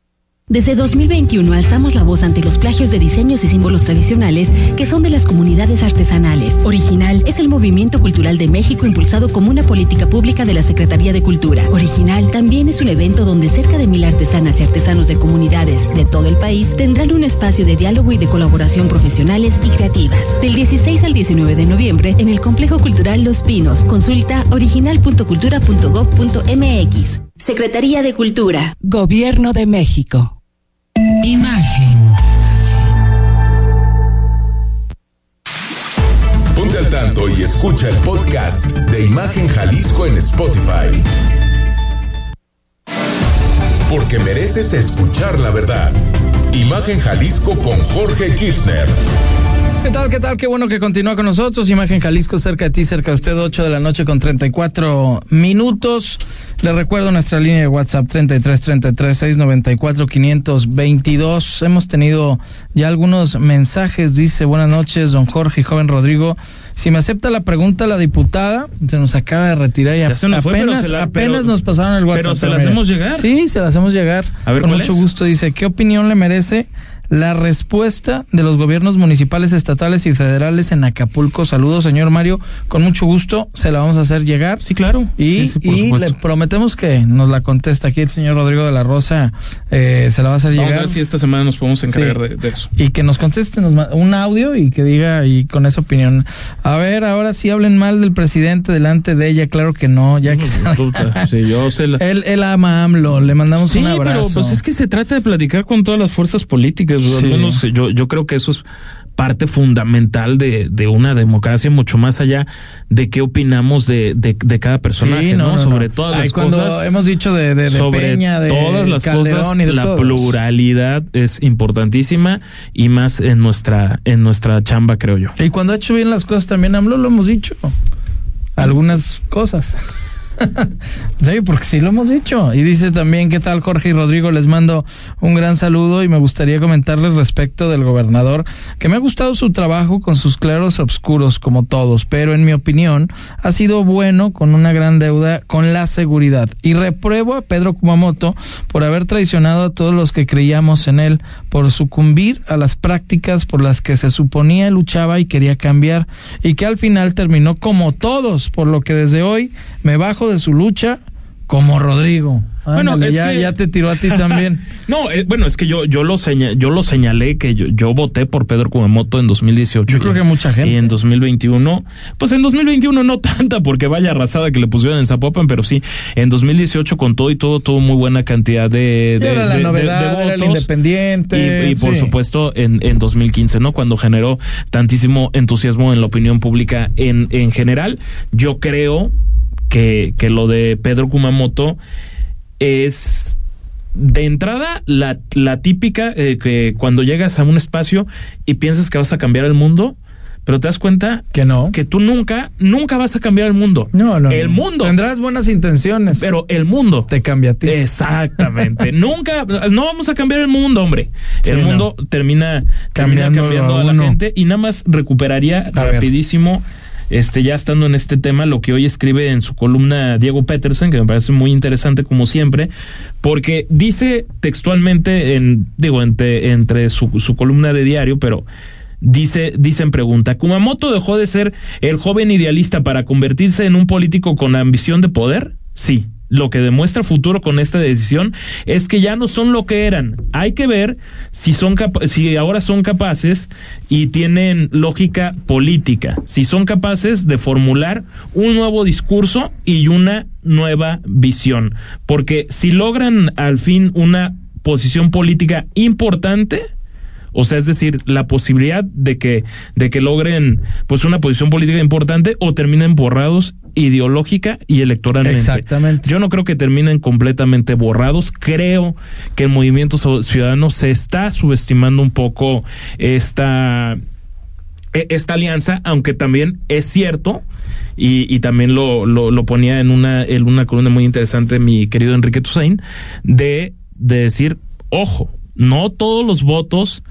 Desde 2021 alzamos la voz ante los plagios de diseños y símbolos tradicionales que son de las comunidades artesanales. Original es el movimiento cultural de México impulsado como una política pública de la Secretaría de Cultura. Original también es un evento donde cerca de mil artesanas y artesanos de comunidades de todo el país tendrán un espacio de diálogo y de colaboración profesionales y creativas. Del 16 al 19 de noviembre en el Complejo Cultural Los Pinos. Consulta original.cultura.gov.mx. Secretaría de Cultura. Gobierno de México. Imagen. Ponte al tanto y escucha el podcast de Imagen Jalisco en Spotify. porque mereces escuchar la verdad. Imagen Jalisco con Jorge Kirchner. ¿Qué tal? ¿Qué tal? Qué bueno que continúa con nosotros. Imagen Jalisco cerca de ti, cerca de usted, 8 de la noche con 34 minutos. Le recuerdo nuestra línea de WhatsApp 33 33 694 522. Hemos tenido ya algunos mensajes. Dice, buenas noches, don Jorge y joven Rodrigo. Si me acepta la pregunta la diputada, se nos acaba de retirar y Ya se nos fue, pero apenas, se la- apenas pero- nos pasaron el WhatsApp. pero se la hacemos llegar. Sí, se la hacemos llegar. A ver, Con ¿cuál mucho es? gusto. Dice, ¿qué opinión le merece la respuesta de los gobiernos municipales, estatales y federales en Acapulco? Saludos, señor Mario. Con mucho gusto se la vamos a hacer llegar. Sí, claro. Y, Sí, sí, le prometemos que nos la contesta aquí el señor Rodrigo de la Rosa. eh, se la va a hacer Vamos a llegar. ver si esta semana nos podemos encargar Sí. de, de eso. Y que nos conteste nos un audio y que diga y con esa opinión. A ver, ahora sí hablen mal del presidente delante de ella, claro que no, ya que Puta, sí, yo sé la- él, él ama a AMLO, le mandamos Sí, un abrazo. pero pues es que se trata de platicar con todas las fuerzas políticas. Al menos yo, yo creo que eso es parte fundamental de, de una democracia, mucho más allá de qué opinamos de, de, de cada personaje, Sí, ¿no? no, no, Sobre todas Ay, las cuando cosas. hemos dicho de- sobre Peña, de todas las Calderón cosas, y de la todos. pluralidad es importantísima y más en nuestra, en nuestra chamba, creo yo. Y cuando ha hecho bien las cosas también AMLO lo hemos dicho. Algunas cosas. sí, porque sí lo hemos dicho. Y dice también, ¿qué tal Jorge y Rodrigo? Les mando un gran saludo y me gustaría comentarles respecto del gobernador que me ha gustado su trabajo con sus claros oscuros como todos, pero en mi opinión ha sido bueno con una gran deuda con la seguridad. Y repruebo a Pedro Kumamoto por haber traicionado a todos los que creíamos en él, por sucumbir a las prácticas por las que se suponía luchaba y quería cambiar, y que al final terminó como todos, por lo que desde hoy me bajo de su lucha como Rodrigo. Bueno, es ya, que- ya te tiró a ti también. No, eh, bueno, es que yo, yo, lo seña- yo lo señalé que yo, yo voté por Pedro Kumamoto en 2018. Yo creo que mucha gente. Y en 2021, pues en 2021 no tanta, porque vaya arrasada que le pusieron en Zapopan, pero sí, en 2018 con todo y todo tuvo muy buena cantidad de, de, era la de- novedad, de era el independiente. Y, y por sí. supuesto en, en 2015, ¿no? Cuando generó tantísimo entusiasmo en la opinión pública en, en general. Yo creo que, que lo de Pedro Kumamoto es de entrada la, la típica eh, que cuando llegas a un espacio y piensas que vas a cambiar el mundo, pero te das cuenta que no, que tú nunca, nunca vas a cambiar el mundo. No, no. El no. mundo. Tendrás buenas intenciones. Pero el mundo. Te cambia a ti. Exactamente. Nunca, no vamos a cambiar el mundo, hombre. Sí, el no. mundo termina termina cambiando a a la gente y nada más recuperaría A ver. Este, ya estando en este tema, lo que hoy escribe en su columna Diego Peterson, que me parece muy interesante como siempre, porque dice textualmente en, digo, entre, entre su, columna de diario, pero Dice, dice en pregunta, ¿Kumamoto dejó de ser el joven idealista para convertirse en un político con ambición de poder? Sí. Lo que demuestra futuro con esta decisión es que ya no son lo que eran. Hay que ver si son si ahora son capaces y tienen lógica política, si son capaces de formular un nuevo discurso y una nueva visión, porque si logran al fin una posición política importante, o sea, es decir, la posibilidad de que, de que logren pues una posición política importante o terminen borrados ideológica y electoralmente. Exactamente. Yo no creo que terminen completamente borrados. Creo que el movimiento ciudadano se está subestimando un poco esta, e- esta alianza, aunque también es cierto, y, y también lo, lo, lo ponía en una, en una columna muy interesante mi querido Enrique Toussaint, de, de decir, ojo, no todos los votos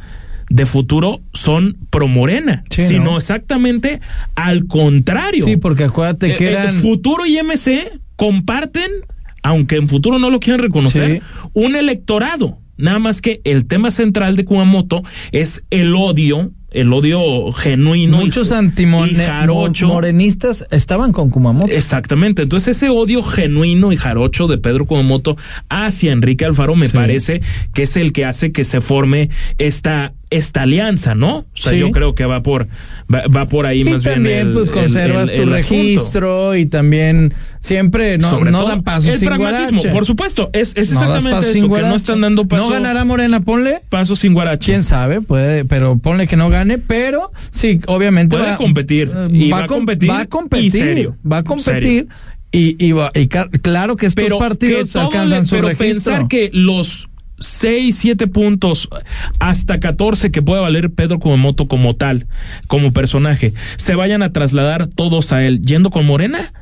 de futuro son pro Morena, Sí, sino ¿no? exactamente al contrario. Sí, porque acuérdate que Eh, eh, eran. Futuro y MC comparten, aunque en futuro no lo quieran reconocer, Sí. un electorado. Nada más que el tema central de Kumamoto es el odio, el odio genuino. y- Muchos antimorenistas estaban con Kumamoto. Exactamente. Entonces, ese odio genuino y jarocho de Pedro Kumamoto hacia Enrique Alfaro me Sí. parece que es el que hace que se forme esta, esta alianza, ¿no? O sea, Sí. yo creo que va por, va, va por ahí Y más bien. también, pues, el- conservas el- tu asunto. registro y también siempre no, Sobre no todo, dan pasos el sin pragmatismo, guarache. por supuesto, es, es No exactamente pasos eso, que no están dando paso, No ganará Morena, ponle. paso sin guarache. Quién sabe, puede, pero ponle que no gane, pero sí, obviamente Puede va, competir, eh, y va a com- competir, va a y competir, serio, va a competir Y, y, y claro que estos partidos alcanzan su pero registro. pensar que los 6, 7 puntos, hasta 14 que puede valer Pedro Kumamoto como tal, como personaje, se vayan a trasladar todos a él yendo con Morena.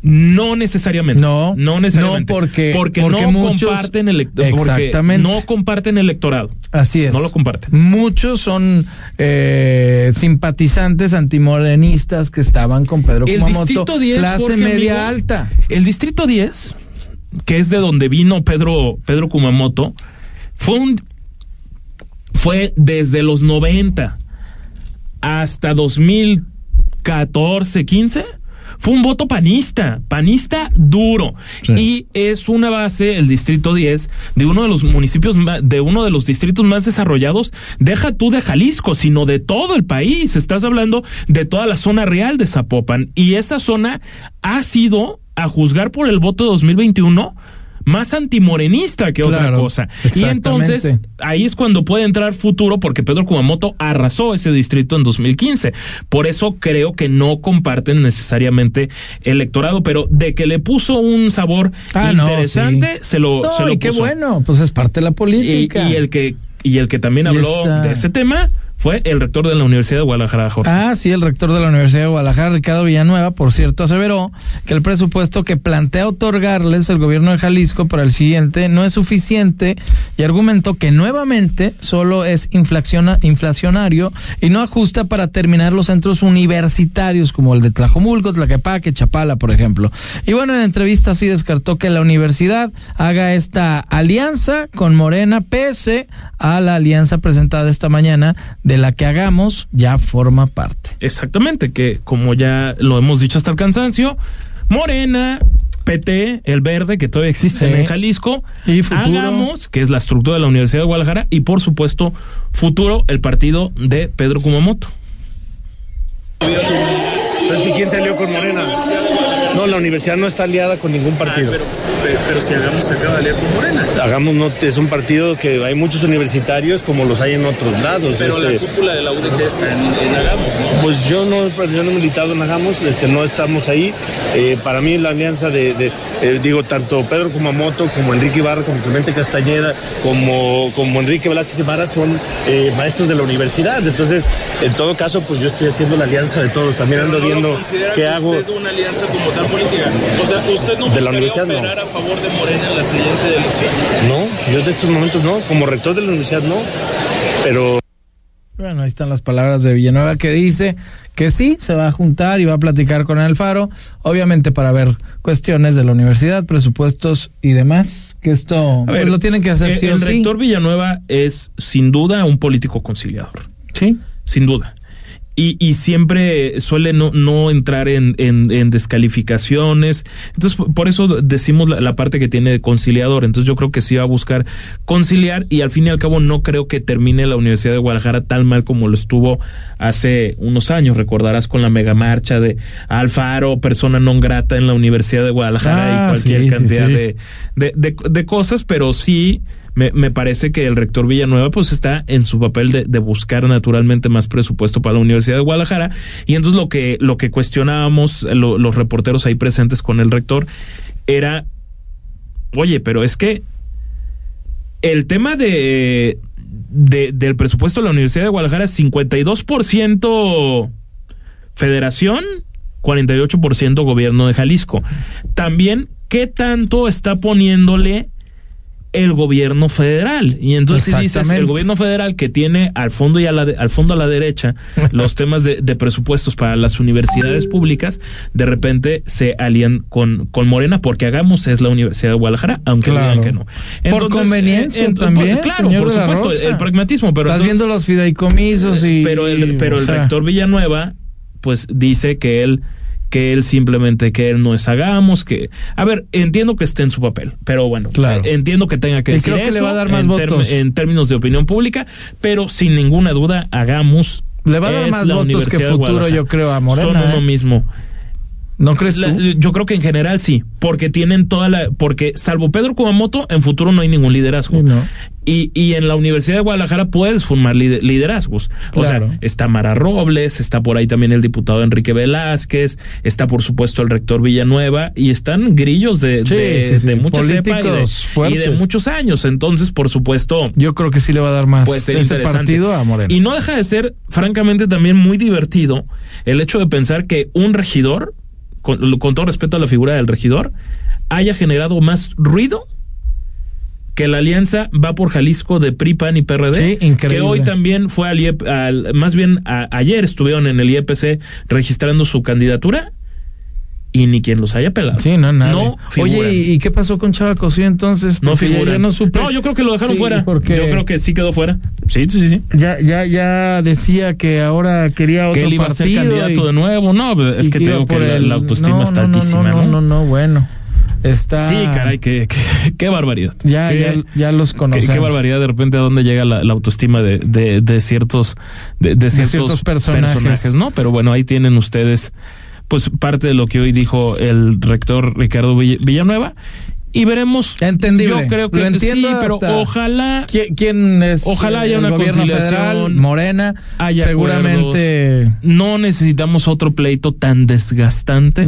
No necesariamente. No, no necesariamente. No porque, porque, no comparten el exactamente. no comparten electorado. Así es. No lo comparten. Muchos son eh, simpatizantes antimorenistas que estaban con Pedro el Kumamoto, 10, clase Jorge, media amigo, alta. El distrito 10, que es de donde vino Pedro Pedro Kumamoto, fue un fue desde los 90 hasta 2014, 15 fue un voto panista, panista duro. Sí. Y es una base, el distrito 10, de uno de los municipios, de uno de los distritos más desarrollados, deja tú de Jalisco, sino de todo el país. Estás hablando de toda la zona real de Zapopan. Y esa zona ha sido, a juzgar por el voto de 2021, más antimorenista que otra cosa. Y entonces ahí es cuando puede entrar futuro porque Pedro Kumamoto arrasó ese distrito en 2015. Por eso creo que no comparten necesariamente electorado, pero de que le puso un sabor Ah, no, interesante, sí. se lo, No, se lo y qué bueno, pues es parte de la Y, política. y el que y el que también Y habló de ese tema fue el rector de la Universidad de Guadalajara, Jorge. Ah, sí, el rector de la Universidad de Guadalajara, Ricardo Villanueva, por cierto, aseveró que el presupuesto que plantea otorgarles el gobierno de Jalisco para el siguiente no es suficiente y argumentó que nuevamente solo es inflaciona- inflacionario y no ajusta para terminar los centros universitarios como el de Tlajomulco, Tlaquepaque, Chapala, por ejemplo. Y bueno, en la entrevista sí descartó que la universidad haga esta alianza con Morena pese a la alianza presentada esta mañana de la que hagamos ya forma parte. Exactamente, que como ya lo hemos dicho hasta el cansancio, Morena, PT, el verde, que todavía existe Sí. en Jalisco, Y futuro. hagamos, que es la estructura de la Universidad de Guadalajara, y por supuesto, futuro, el partido de Pedro Kumamoto. Es que ¿quién salió con Morena? La universidad no está aliada con ningún partido. Pero, si hagamos se acaba de aliar con Morena. Hagamos no, es un partido que hay muchos universitarios como los hay en otros lados. Pero la este, cúpula de la UDG está en, en Hagamos, ¿no? Pues yo no, yo no he militado en Hagamos, este, no estamos ahí. Eh, para mí la alianza de, de, eh, digo, tanto Pedro Kumamoto como Enrique Ibarra, como Clemente Castañeda, como, como Enrique Velázquez Ibarra son eh, maestros de la universidad. Entonces, en todo caso, pues yo estoy haciendo la alianza de todos. También ando no viendo qué hago. usted una alianza como tal política. O sea, ¿usted no De la universidad, no. operar a favor de Morena en la siguiente elección? No, yo de estos momentos no. Como rector de la universidad no. Pero Bueno, ahí están las palabras de Villanueva que dice que sí, se va a juntar y va a platicar con Alfaro, obviamente para ver cuestiones de la universidad, presupuestos y demás, que esto pues, ver, lo tienen que hacer el, sí o el sí. rector Villanueva es sin duda un político conciliador. Sí. Sin duda. Y, y siempre suele no, no entrar en, en, en descalificaciones. Entonces, por- eso decimos la, la parte que tiene de conciliador. Entonces, yo creo que sí va a buscar conciliar y al fin y al cabo no creo que termine la Universidad de Guadalajara tan mal como lo estuvo hace unos años. Recordarás con la mega marcha de Alfaro, persona non grata en la Universidad de Guadalajara Ah, y cualquier sí, sí, cantidad sí. De, de, de, de cosas, pero sí me, parece que el rector Villanueva pues está en su papel de, buscar naturalmente más presupuesto para la Universidad de Guadalajara. Y entonces lo que lo que cuestionábamos lo- los reporteros ahí presentes con el rector era oye pero es que el tema de, de del presupuesto de la Universidad de Guadalajara es 52% federación 48% gobierno de Jalisco. También qué tanto está poniéndole el gobierno federal. Y entonces si dices el gobierno federal que tiene al fondo y a la de- al fondo a la derecha los temas de, de presupuestos para las universidades públicas, de repente se alían con, con Morena porque hagamos es la Universidad de Guadalajara, aunque Claro. digan que no. Por conveniencia eh, eh, también, claro, señor por supuesto, el pragmatismo, pero Estás entonces- viendo los fideicomisos y... pero el, pero o el sea, rector Villanueva pues dice que él que él simplemente que él no es hagamos que a ver entiendo que esté en su papel pero bueno Claro. eh, entiendo que tenga que Y decir creo que le eso va a dar más en, votos. en términos de opinión pública pero sin ninguna duda hagamos Le va a dar más votos que futuro, yo creo, a Morena, son uno ¿eh? mismo ¿No crees La- tú? yo creo que en general sí, porque tienen toda la, porque salvo Pedro Kumamoto, en futuro no hay ningún liderazgo. Y, y en la Universidad de Guadalajara puedes formar lider- liderazgos. O Claro. sea, está Mara Robles, está por ahí también el diputado Enrique Velázquez, está por supuesto el rector Villanueva, y están grillos de, Sí, de, sí, sí, de mucha cepa y de, y muchos años. Entonces, por supuesto, Yo creo que sí le va a dar más puede ser ese partido a Morena. Y no deja de ser, francamente, también muy divertido el hecho de pensar que un regidor, con, con todo respeto a la figura del regidor, haya generado más ruido que la alianza va por Jalisco de PRI, PAN y PRD, Sí, increíble. que hoy también fue al, IEP al- más bien a- ayer estuvieron en el IEPC registrando su candidatura y ni quien los haya pelado. Sí, no, nada. No. Oye, ¿y, qué pasó con Chava Cosío entonces? no Porque figuran. ya no supe. yo creo que lo dejaron Sí, fuera. porque- Yo creo que sí quedó fuera. Sí, sí, sí. sí. Ya, ya, ya decía que ahora quería otro que él iba a ser partido. candidato y- de nuevo. No, pues, es que te iba digo que el- la autoestima no, está no, no, altísima, no, ¿no? no, no, bueno. Está. Sí, caray, qué, qué, qué barbaridad. Ya, Qué- ya, ya los conocemos. qué barbaridad de repente a dónde llega la, la autoestima de, de, de ciertos de, de ciertos, ciertos personajes. ¿no? Pero bueno, ahí tienen ustedes pues parte de lo que hoy dijo el rector Ricardo Vill- Villanueva y veremos. Entendible. Yo creo que Lo entiendo sí, pero hasta- ojalá ¿Qui- ¿Quién es? Ojalá haya el una gobierno conciliación, federal, Morena. haya seguramente. acuerdos. no necesitamos otro pleito tan desgastante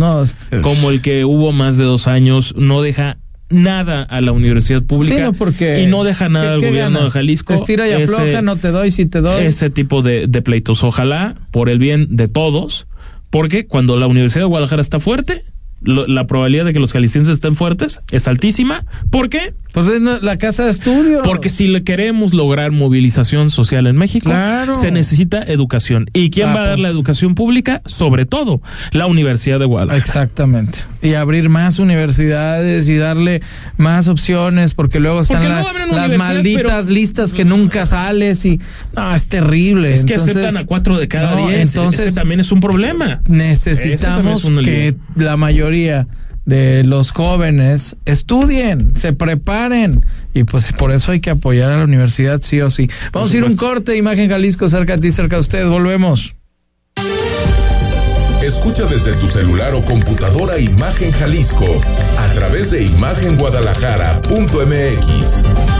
como el que hubo más de dos años. No deja nada a la universidad pública Sí, no, porque- y no deja nada ¿qué- al gobierno ganas? de Jalisco. Estira y Ese- afloja, no te doy, si te doy. ese tipo de, de pleitos. Ojalá, por el bien de todos, porque cuando la Universidad de Guadalajara está fuerte, lo- la probabilidad de que los jaliscienses estén fuertes es altísima. ¿Por qué? Pues la casa de estudio. Porque si le queremos lograr movilización social en México, Claro. se necesita educación. ¿Y quién Ah, va a dar pues. la educación pública? Sobre todo, la Universidad de Guadalajara. Exactamente. Y abrir más universidades y darle más opciones, porque luego están Porque la- las malditas pero- listas que nunca sales y no, es terrible. Es que Entonces, aceptan a cuatro de cada no, diez. Entonces Ese también es un problema. Necesitamos es que la mayoría de los jóvenes estudien, se preparen y pues por eso hay que apoyar a la universidad sí o sí. Vamos a ir a un corte, Imagen Jalisco, cerca de ti, cerca de usted, volvemos. Escucha desde tu celular o computadora Imagen Jalisco a través de imagenguadalajara.mx.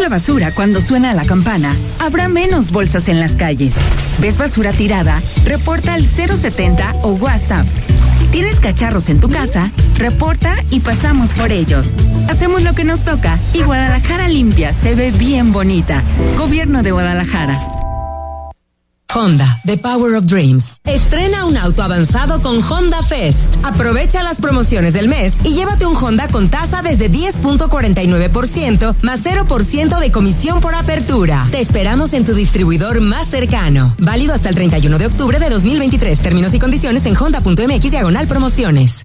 La basura cuando suena la campana, habrá menos bolsas en las calles. ¿Ves basura tirada? Reporta al 070 o WhatsApp. ¿Tienes cacharros en tu casa? Reporta y pasamos por ellos. Hacemos lo que nos toca y Guadalajara limpia se ve bien bonita. Gobierno de Guadalajara. Honda, The Power of Dreams. Estrena un auto avanzado con Honda Fest. Aprovecha las promociones del mes y llévate un Honda con tasa desde 10.49% más 0% de comisión por apertura. Te esperamos en tu distribuidor más cercano. Válido hasta el 31 de octubre de 2023. Términos y condiciones en honda.mx diagonal promociones.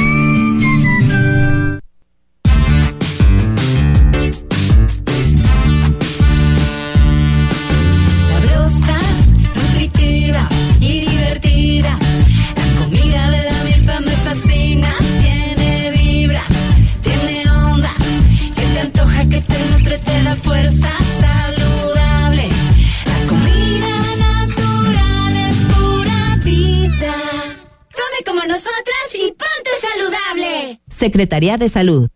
Secretaría de Salud.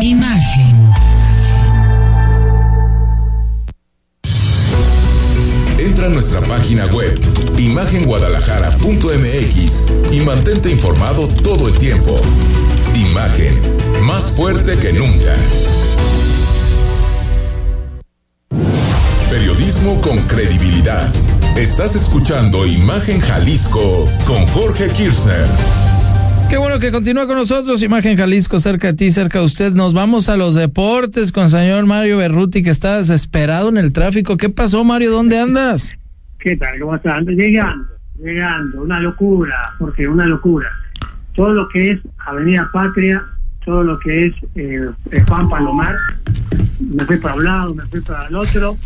Imagen. Entra a nuestra página web imagenguadalajara.mx y mantente informado todo el tiempo. Imagen, más fuerte que nunca. Periodismo Periodismo con credibilidad. Estás escuchando Imagen Jalisco con Jorge Kirchner. Qué bueno que continúa con nosotros, Imagen Jalisco, cerca de ti, cerca de usted. Nos vamos a los deportes con el señor Mario Berruti, que está desesperado en el tráfico. ¿Qué pasó, Mario? ¿Dónde andas? ¿Qué tal? ¿Cómo estás? Ando llegando, llegando, una locura, porque una locura. Todo lo que es Avenida Patria, todo lo que es eh, eh, Juan Palomar, me fui para un lado, me fui para el otro,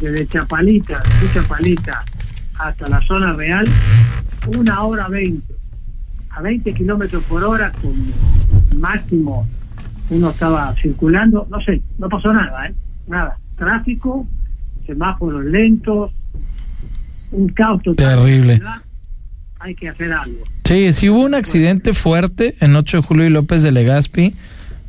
desde Chapalita, de Chapalita hasta la zona real, una hora veinte, a 20 kilómetros por hora, con máximo uno estaba circulando, no sé, no pasó nada, ¿eh? Nada. Tráfico, semáforos lentos, un caos total. Terrible. Hay que hacer algo. Sí, sí hubo un accidente fuerte en 8 de julio y López de Legazpi.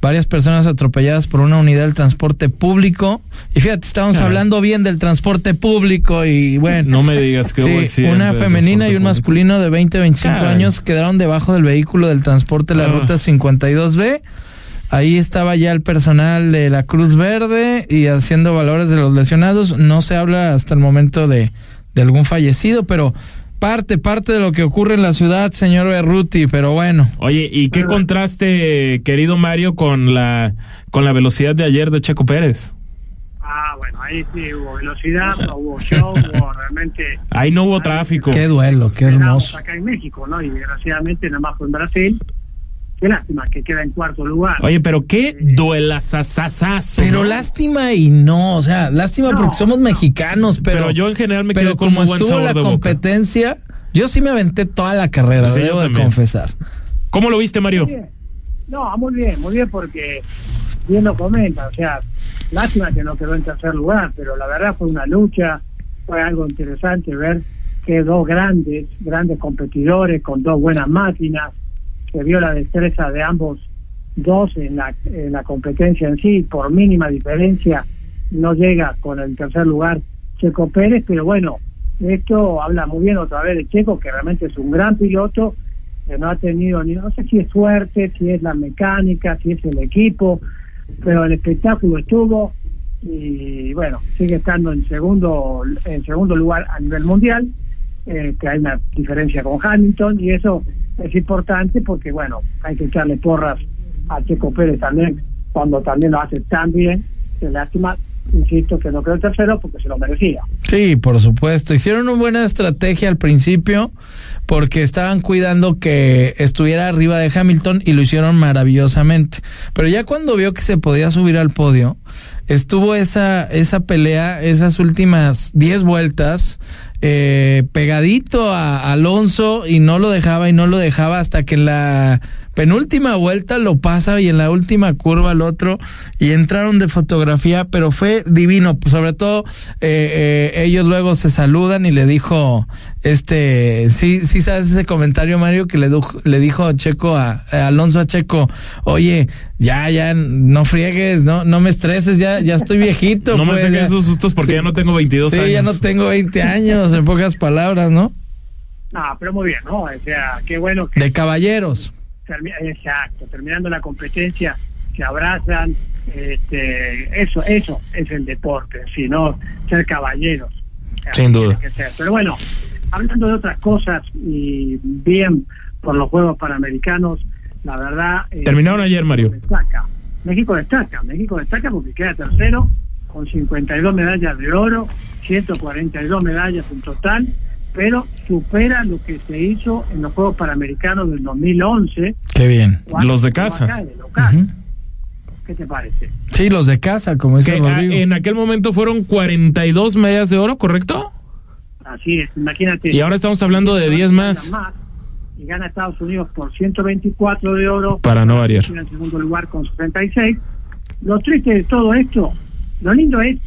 Varias personas atropelladas por una unidad del transporte público. Y fíjate, estábamos hablando bien del transporte público y bueno. No me digas que hubo Sí, accidente una femenina y un masculino de 20 25 Caray. años quedaron debajo del vehículo del transporte de la Ah. ruta 52B. Ahí estaba ya el personal de la Cruz Verde y haciendo valores de los lesionados. No se habla hasta el momento de, de algún fallecido, pero parte, parte de lo que ocurre en la ciudad, señor Berruti, pero bueno. Oye, ¿y qué contraste, querido Mario, con la con la velocidad de ayer de Checo Pérez? Ah, bueno, ahí sí hubo velocidad, no hubo show, hubo realmente... Ahí no hubo tráfico. Qué duelo, qué hermoso. acá en México, ¿no? Y desgraciadamente nada más fue en Brasil. Qué lástima que queda en cuarto lugar. Oye, pero qué duelazazazazo. Pero ¿no? lástima y no, o sea, lástima porque somos mexicanos, pero, Pero yo en general me pero quedé con como muy buen estuvo sabor la de boca. competencia, yo sí me aventé toda la carrera, Sí, debo de confesar. ¿Cómo lo viste, Mario? Bien. No, muy bien, muy bien porque bien lo comenta, o sea, lástima que no quedó en tercer lugar, pero la verdad fue una lucha, fue algo interesante ver que dos grandes, grandes competidores con dos buenas máquinas, se vio la destreza de ambos dos en la, en la competencia en sí, por mínima diferencia no llega con el tercer lugar Checo Pérez, pero bueno, esto habla muy bien otra vez de Checo, que realmente es un gran piloto, que no ha tenido ni, no sé si es suerte, si es la mecánica, si es el equipo, pero el espectáculo estuvo y bueno, sigue estando en segundo, en segundo lugar a nivel mundial, eh, que hay una diferencia con Hamilton y eso es importante porque bueno, hay que echarle porras a Checo Pérez también cuando también lo hace tan bien, que lástima, insisto que no quedó tercero porque se lo merecía. Sí, por supuesto. Hicieron una buena estrategia al principio porque estaban cuidando que estuviera arriba de Hamilton y lo hicieron maravillosamente. Pero ya cuando vio que se podía subir al podio, estuvo esa, esa pelea, esas últimas 10 vueltas, eh, pegadito a Alonso y no lo dejaba y no lo dejaba hasta que la penúltima vuelta lo pasa y en la última curva al otro y entraron de fotografía, pero fue divino, sobre todo eh, eh, ellos luego se saludan y le dijo, este, sí, sí sabes ese comentario Mario que le, le dijo Checo a, a Alonso a Checo, oye, ya, ya, no friegues, no, no me estreses, ya, ya estoy viejito. No me pues, saquen ya". esos sustos porque Sí. ya no tengo 22 Sí, años. ya no tengo 20 años, en pocas palabras, ¿no? No, pero muy bien, ¿no? O sea, qué bueno que De caballeros. Termi- exacto, terminando la competencia, se abrazan, este, eso, eso es el deporte, si no ser caballeros. Sin duda. Que ser. Pero bueno, hablando de otras cosas y bien por los Juegos Panamericanos, la verdad... eh, Terminaron ayer, Mario. Destaca. México destaca, México destaca porque queda tercero con 52 medallas de oro, 142 medallas en total, pero supera lo que se hizo en los Juegos Panamericanos del 2011. Qué bien. Los de casa. acá de local. ¿Qué te parece? Sí, los de casa, como dice Que, ah, Rodrigo. en aquel momento fueron 42 medallas de oro, ¿correcto? Así es, imagínate. Y ahora estamos hablando de 10 más. Y gana Estados Unidos por 124 de oro. Para no variar. En segundo lugar con 66. Lo triste de todo esto, lo lindo es,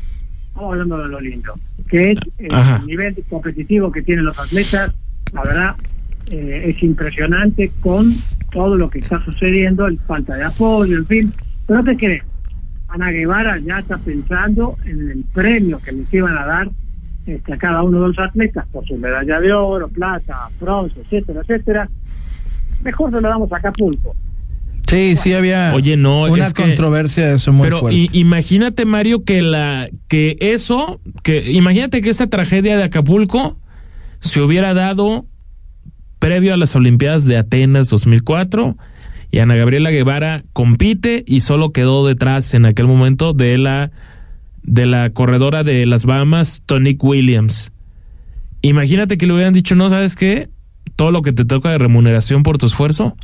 vamos hablando de lo lindo, que es eh, el nivel competitivo que tienen los atletas. La verdad, eh, es impresionante con todo lo que está sucediendo, el falta de apoyo, en fin. Pero te crees, Ana Guevara ya está pensando en el premio que les iban a dar este, a cada uno de los atletas por su medalla de oro, plata, bronce, etcétera, etcétera. Mejor se lo damos a Acapulco. Sí, sí había Oye, no, una es que- controversia de eso muy Pero fuerte. i- imagínate, Mario, que la que eso, que imagínate que esa tragedia de Acapulco se hubiera dado previo a las Olimpiadas de Atenas 2004 y Ana Gabriela Guevara compite y solo quedó detrás en aquel momento de la de la corredora de las Bahamas, Tonique Williams. Imagínate que le hubieran dicho, no, ¿sabes qué? Todo lo que te toca de remuneración por tu esfuerzo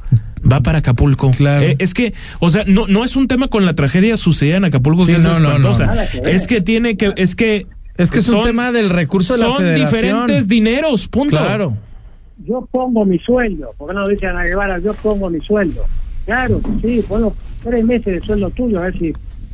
va para Acapulco. Eh, es que, o sea, no, no es un tema con la tragedia sucedida en Acapulco Sí, que es no, no, no. Es que tiene que, es que Es que es un tema del recurso de la son diferentes dineros, punto. Claro. Yo pongo mi sueldo, porque no dice Ana Guevara, yo pongo mi sueldo. Claro, sí, pongo tres meses de sueldo tuyo, a ver si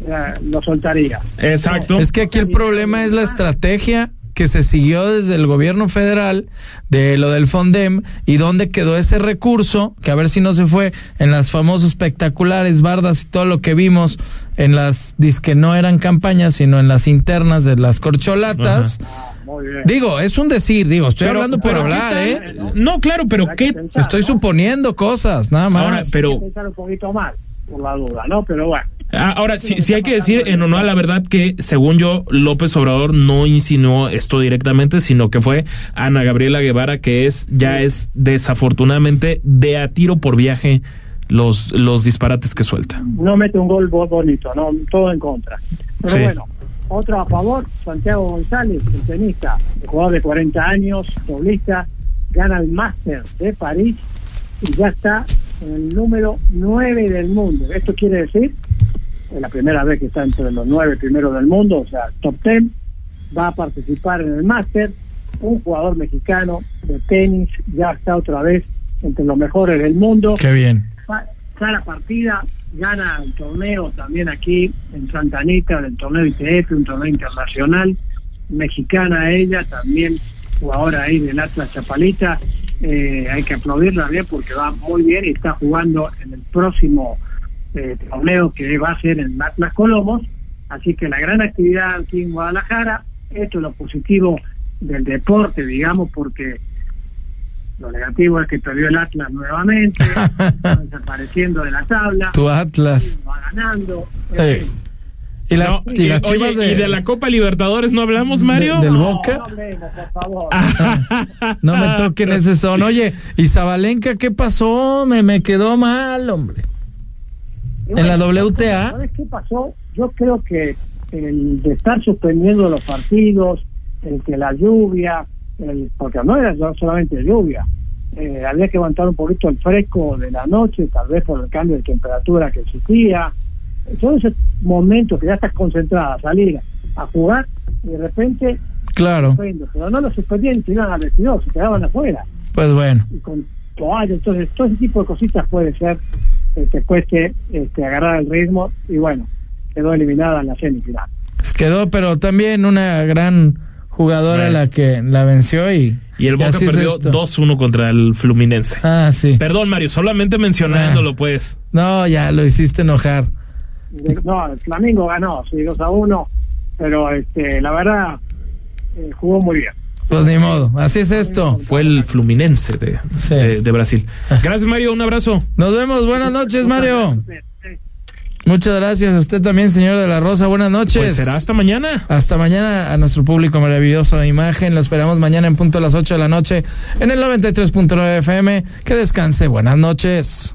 eh, lo soltaría. Exacto. Es que aquí el problema es la estrategia que se siguió desde el gobierno federal de lo del Fondem y dónde quedó ese recurso, que a ver si no se fue en las famosas espectaculares bardas y todo lo que vimos en las que no eran campañas, sino en las internas de las corcholatas. Digo, es un decir, digo, estoy Pero- hablando por pero ¿qué hablar, tal? ¿eh? No, claro, pero ¿qué? Estoy suponiendo cosas, nada más. Ahora, pero- Hay que pensar un poquito más, por la duda, ¿no? Pero bueno. Ah, Ahora, sí, sí hay que decir en honor a la verdad que, según yo, López Obrador no insinuó esto directamente, sino que fue Ana Gabriela Guevara, que es, ya es desafortunadamente de a tiro por viaje los, los disparates que suelta. no mete un gol bo- bonito, no todo en contra. Pero Sí. bueno, otro a favor, Santiago González, el tenista, el jugador de 40 años, doblista, gana el Máster de París y ya está en el número 9 del mundo. Esto quiere decir, es la primera vez que está entre los 9 primeros del mundo, o sea, top 10, va a participar en el Máster. Un jugador mexicano de tenis ya está otra vez entre los mejores del mundo Qué bien. cada partida gana el torneo también aquí en Santa Anita, del torneo ITF, un torneo internacional, mexicana ella, también jugadora ahí del Atlas Chapalita, eh, hay que aplaudirla bien porque va muy bien y está jugando en el próximo eh, torneo que va a ser en Atlas Colomos, así que la gran actividad aquí en Guadalajara, esto es lo positivo del deporte, digamos, porque lo negativo es que perdió el Atlas nuevamente, está desapareciendo de la tabla, Tu Atlas. va ganando. Hey. Y, las- No, y las oye, chivas de, ¿y de la Copa Libertadores no hablamos, Mario? de- del Boca. No me toquen ese son. Oye, ¿y Zabalenka qué pasó? Me, me quedó mal, hombre. En la WTA. ¿Sabes qué pasó? Yo creo que el de estar suspendiendo los partidos, el que la lluvia, el, porque no era solamente lluvia, eh, había que aguantar un poquito el fresco de la noche, tal vez por el cambio de temperatura que existía. Todo ese momento que ya estás concentrada a salir a jugar y de repente Claro. pero no lo suspendían y iban al vestidor, se quedaban afuera Pues bueno. y con toalla, entonces todo ese tipo de cositas puede ser te cueste este, agarrar el ritmo y bueno, quedó eliminada en la semifinal. Quedó, pero también una gran jugadora la que la venció y. Y el Boca perdió esto. 2-1 contra el Fluminense. Ah, sí. Perdón, Mario, solamente mencionándolo, pues. No, ya lo hiciste enojar. No, el Flamengo ganó, sí, 2 a 1, pero este, la verdad eh, jugó muy bien. Pues ni modo, así es esto. Fue el Fluminense de, de, de Brasil. Gracias, Mario. Un abrazo. Nos vemos, buenas noches, Mario. Muchas gracias a usted también, señor de la Rosa. Buenas noches. Pues será hasta mañana. Hasta mañana a nuestro público maravilloso de imagen. Lo esperamos mañana en punto a las 8 de la noche en el 93.9 FM. Que descanse. Buenas noches.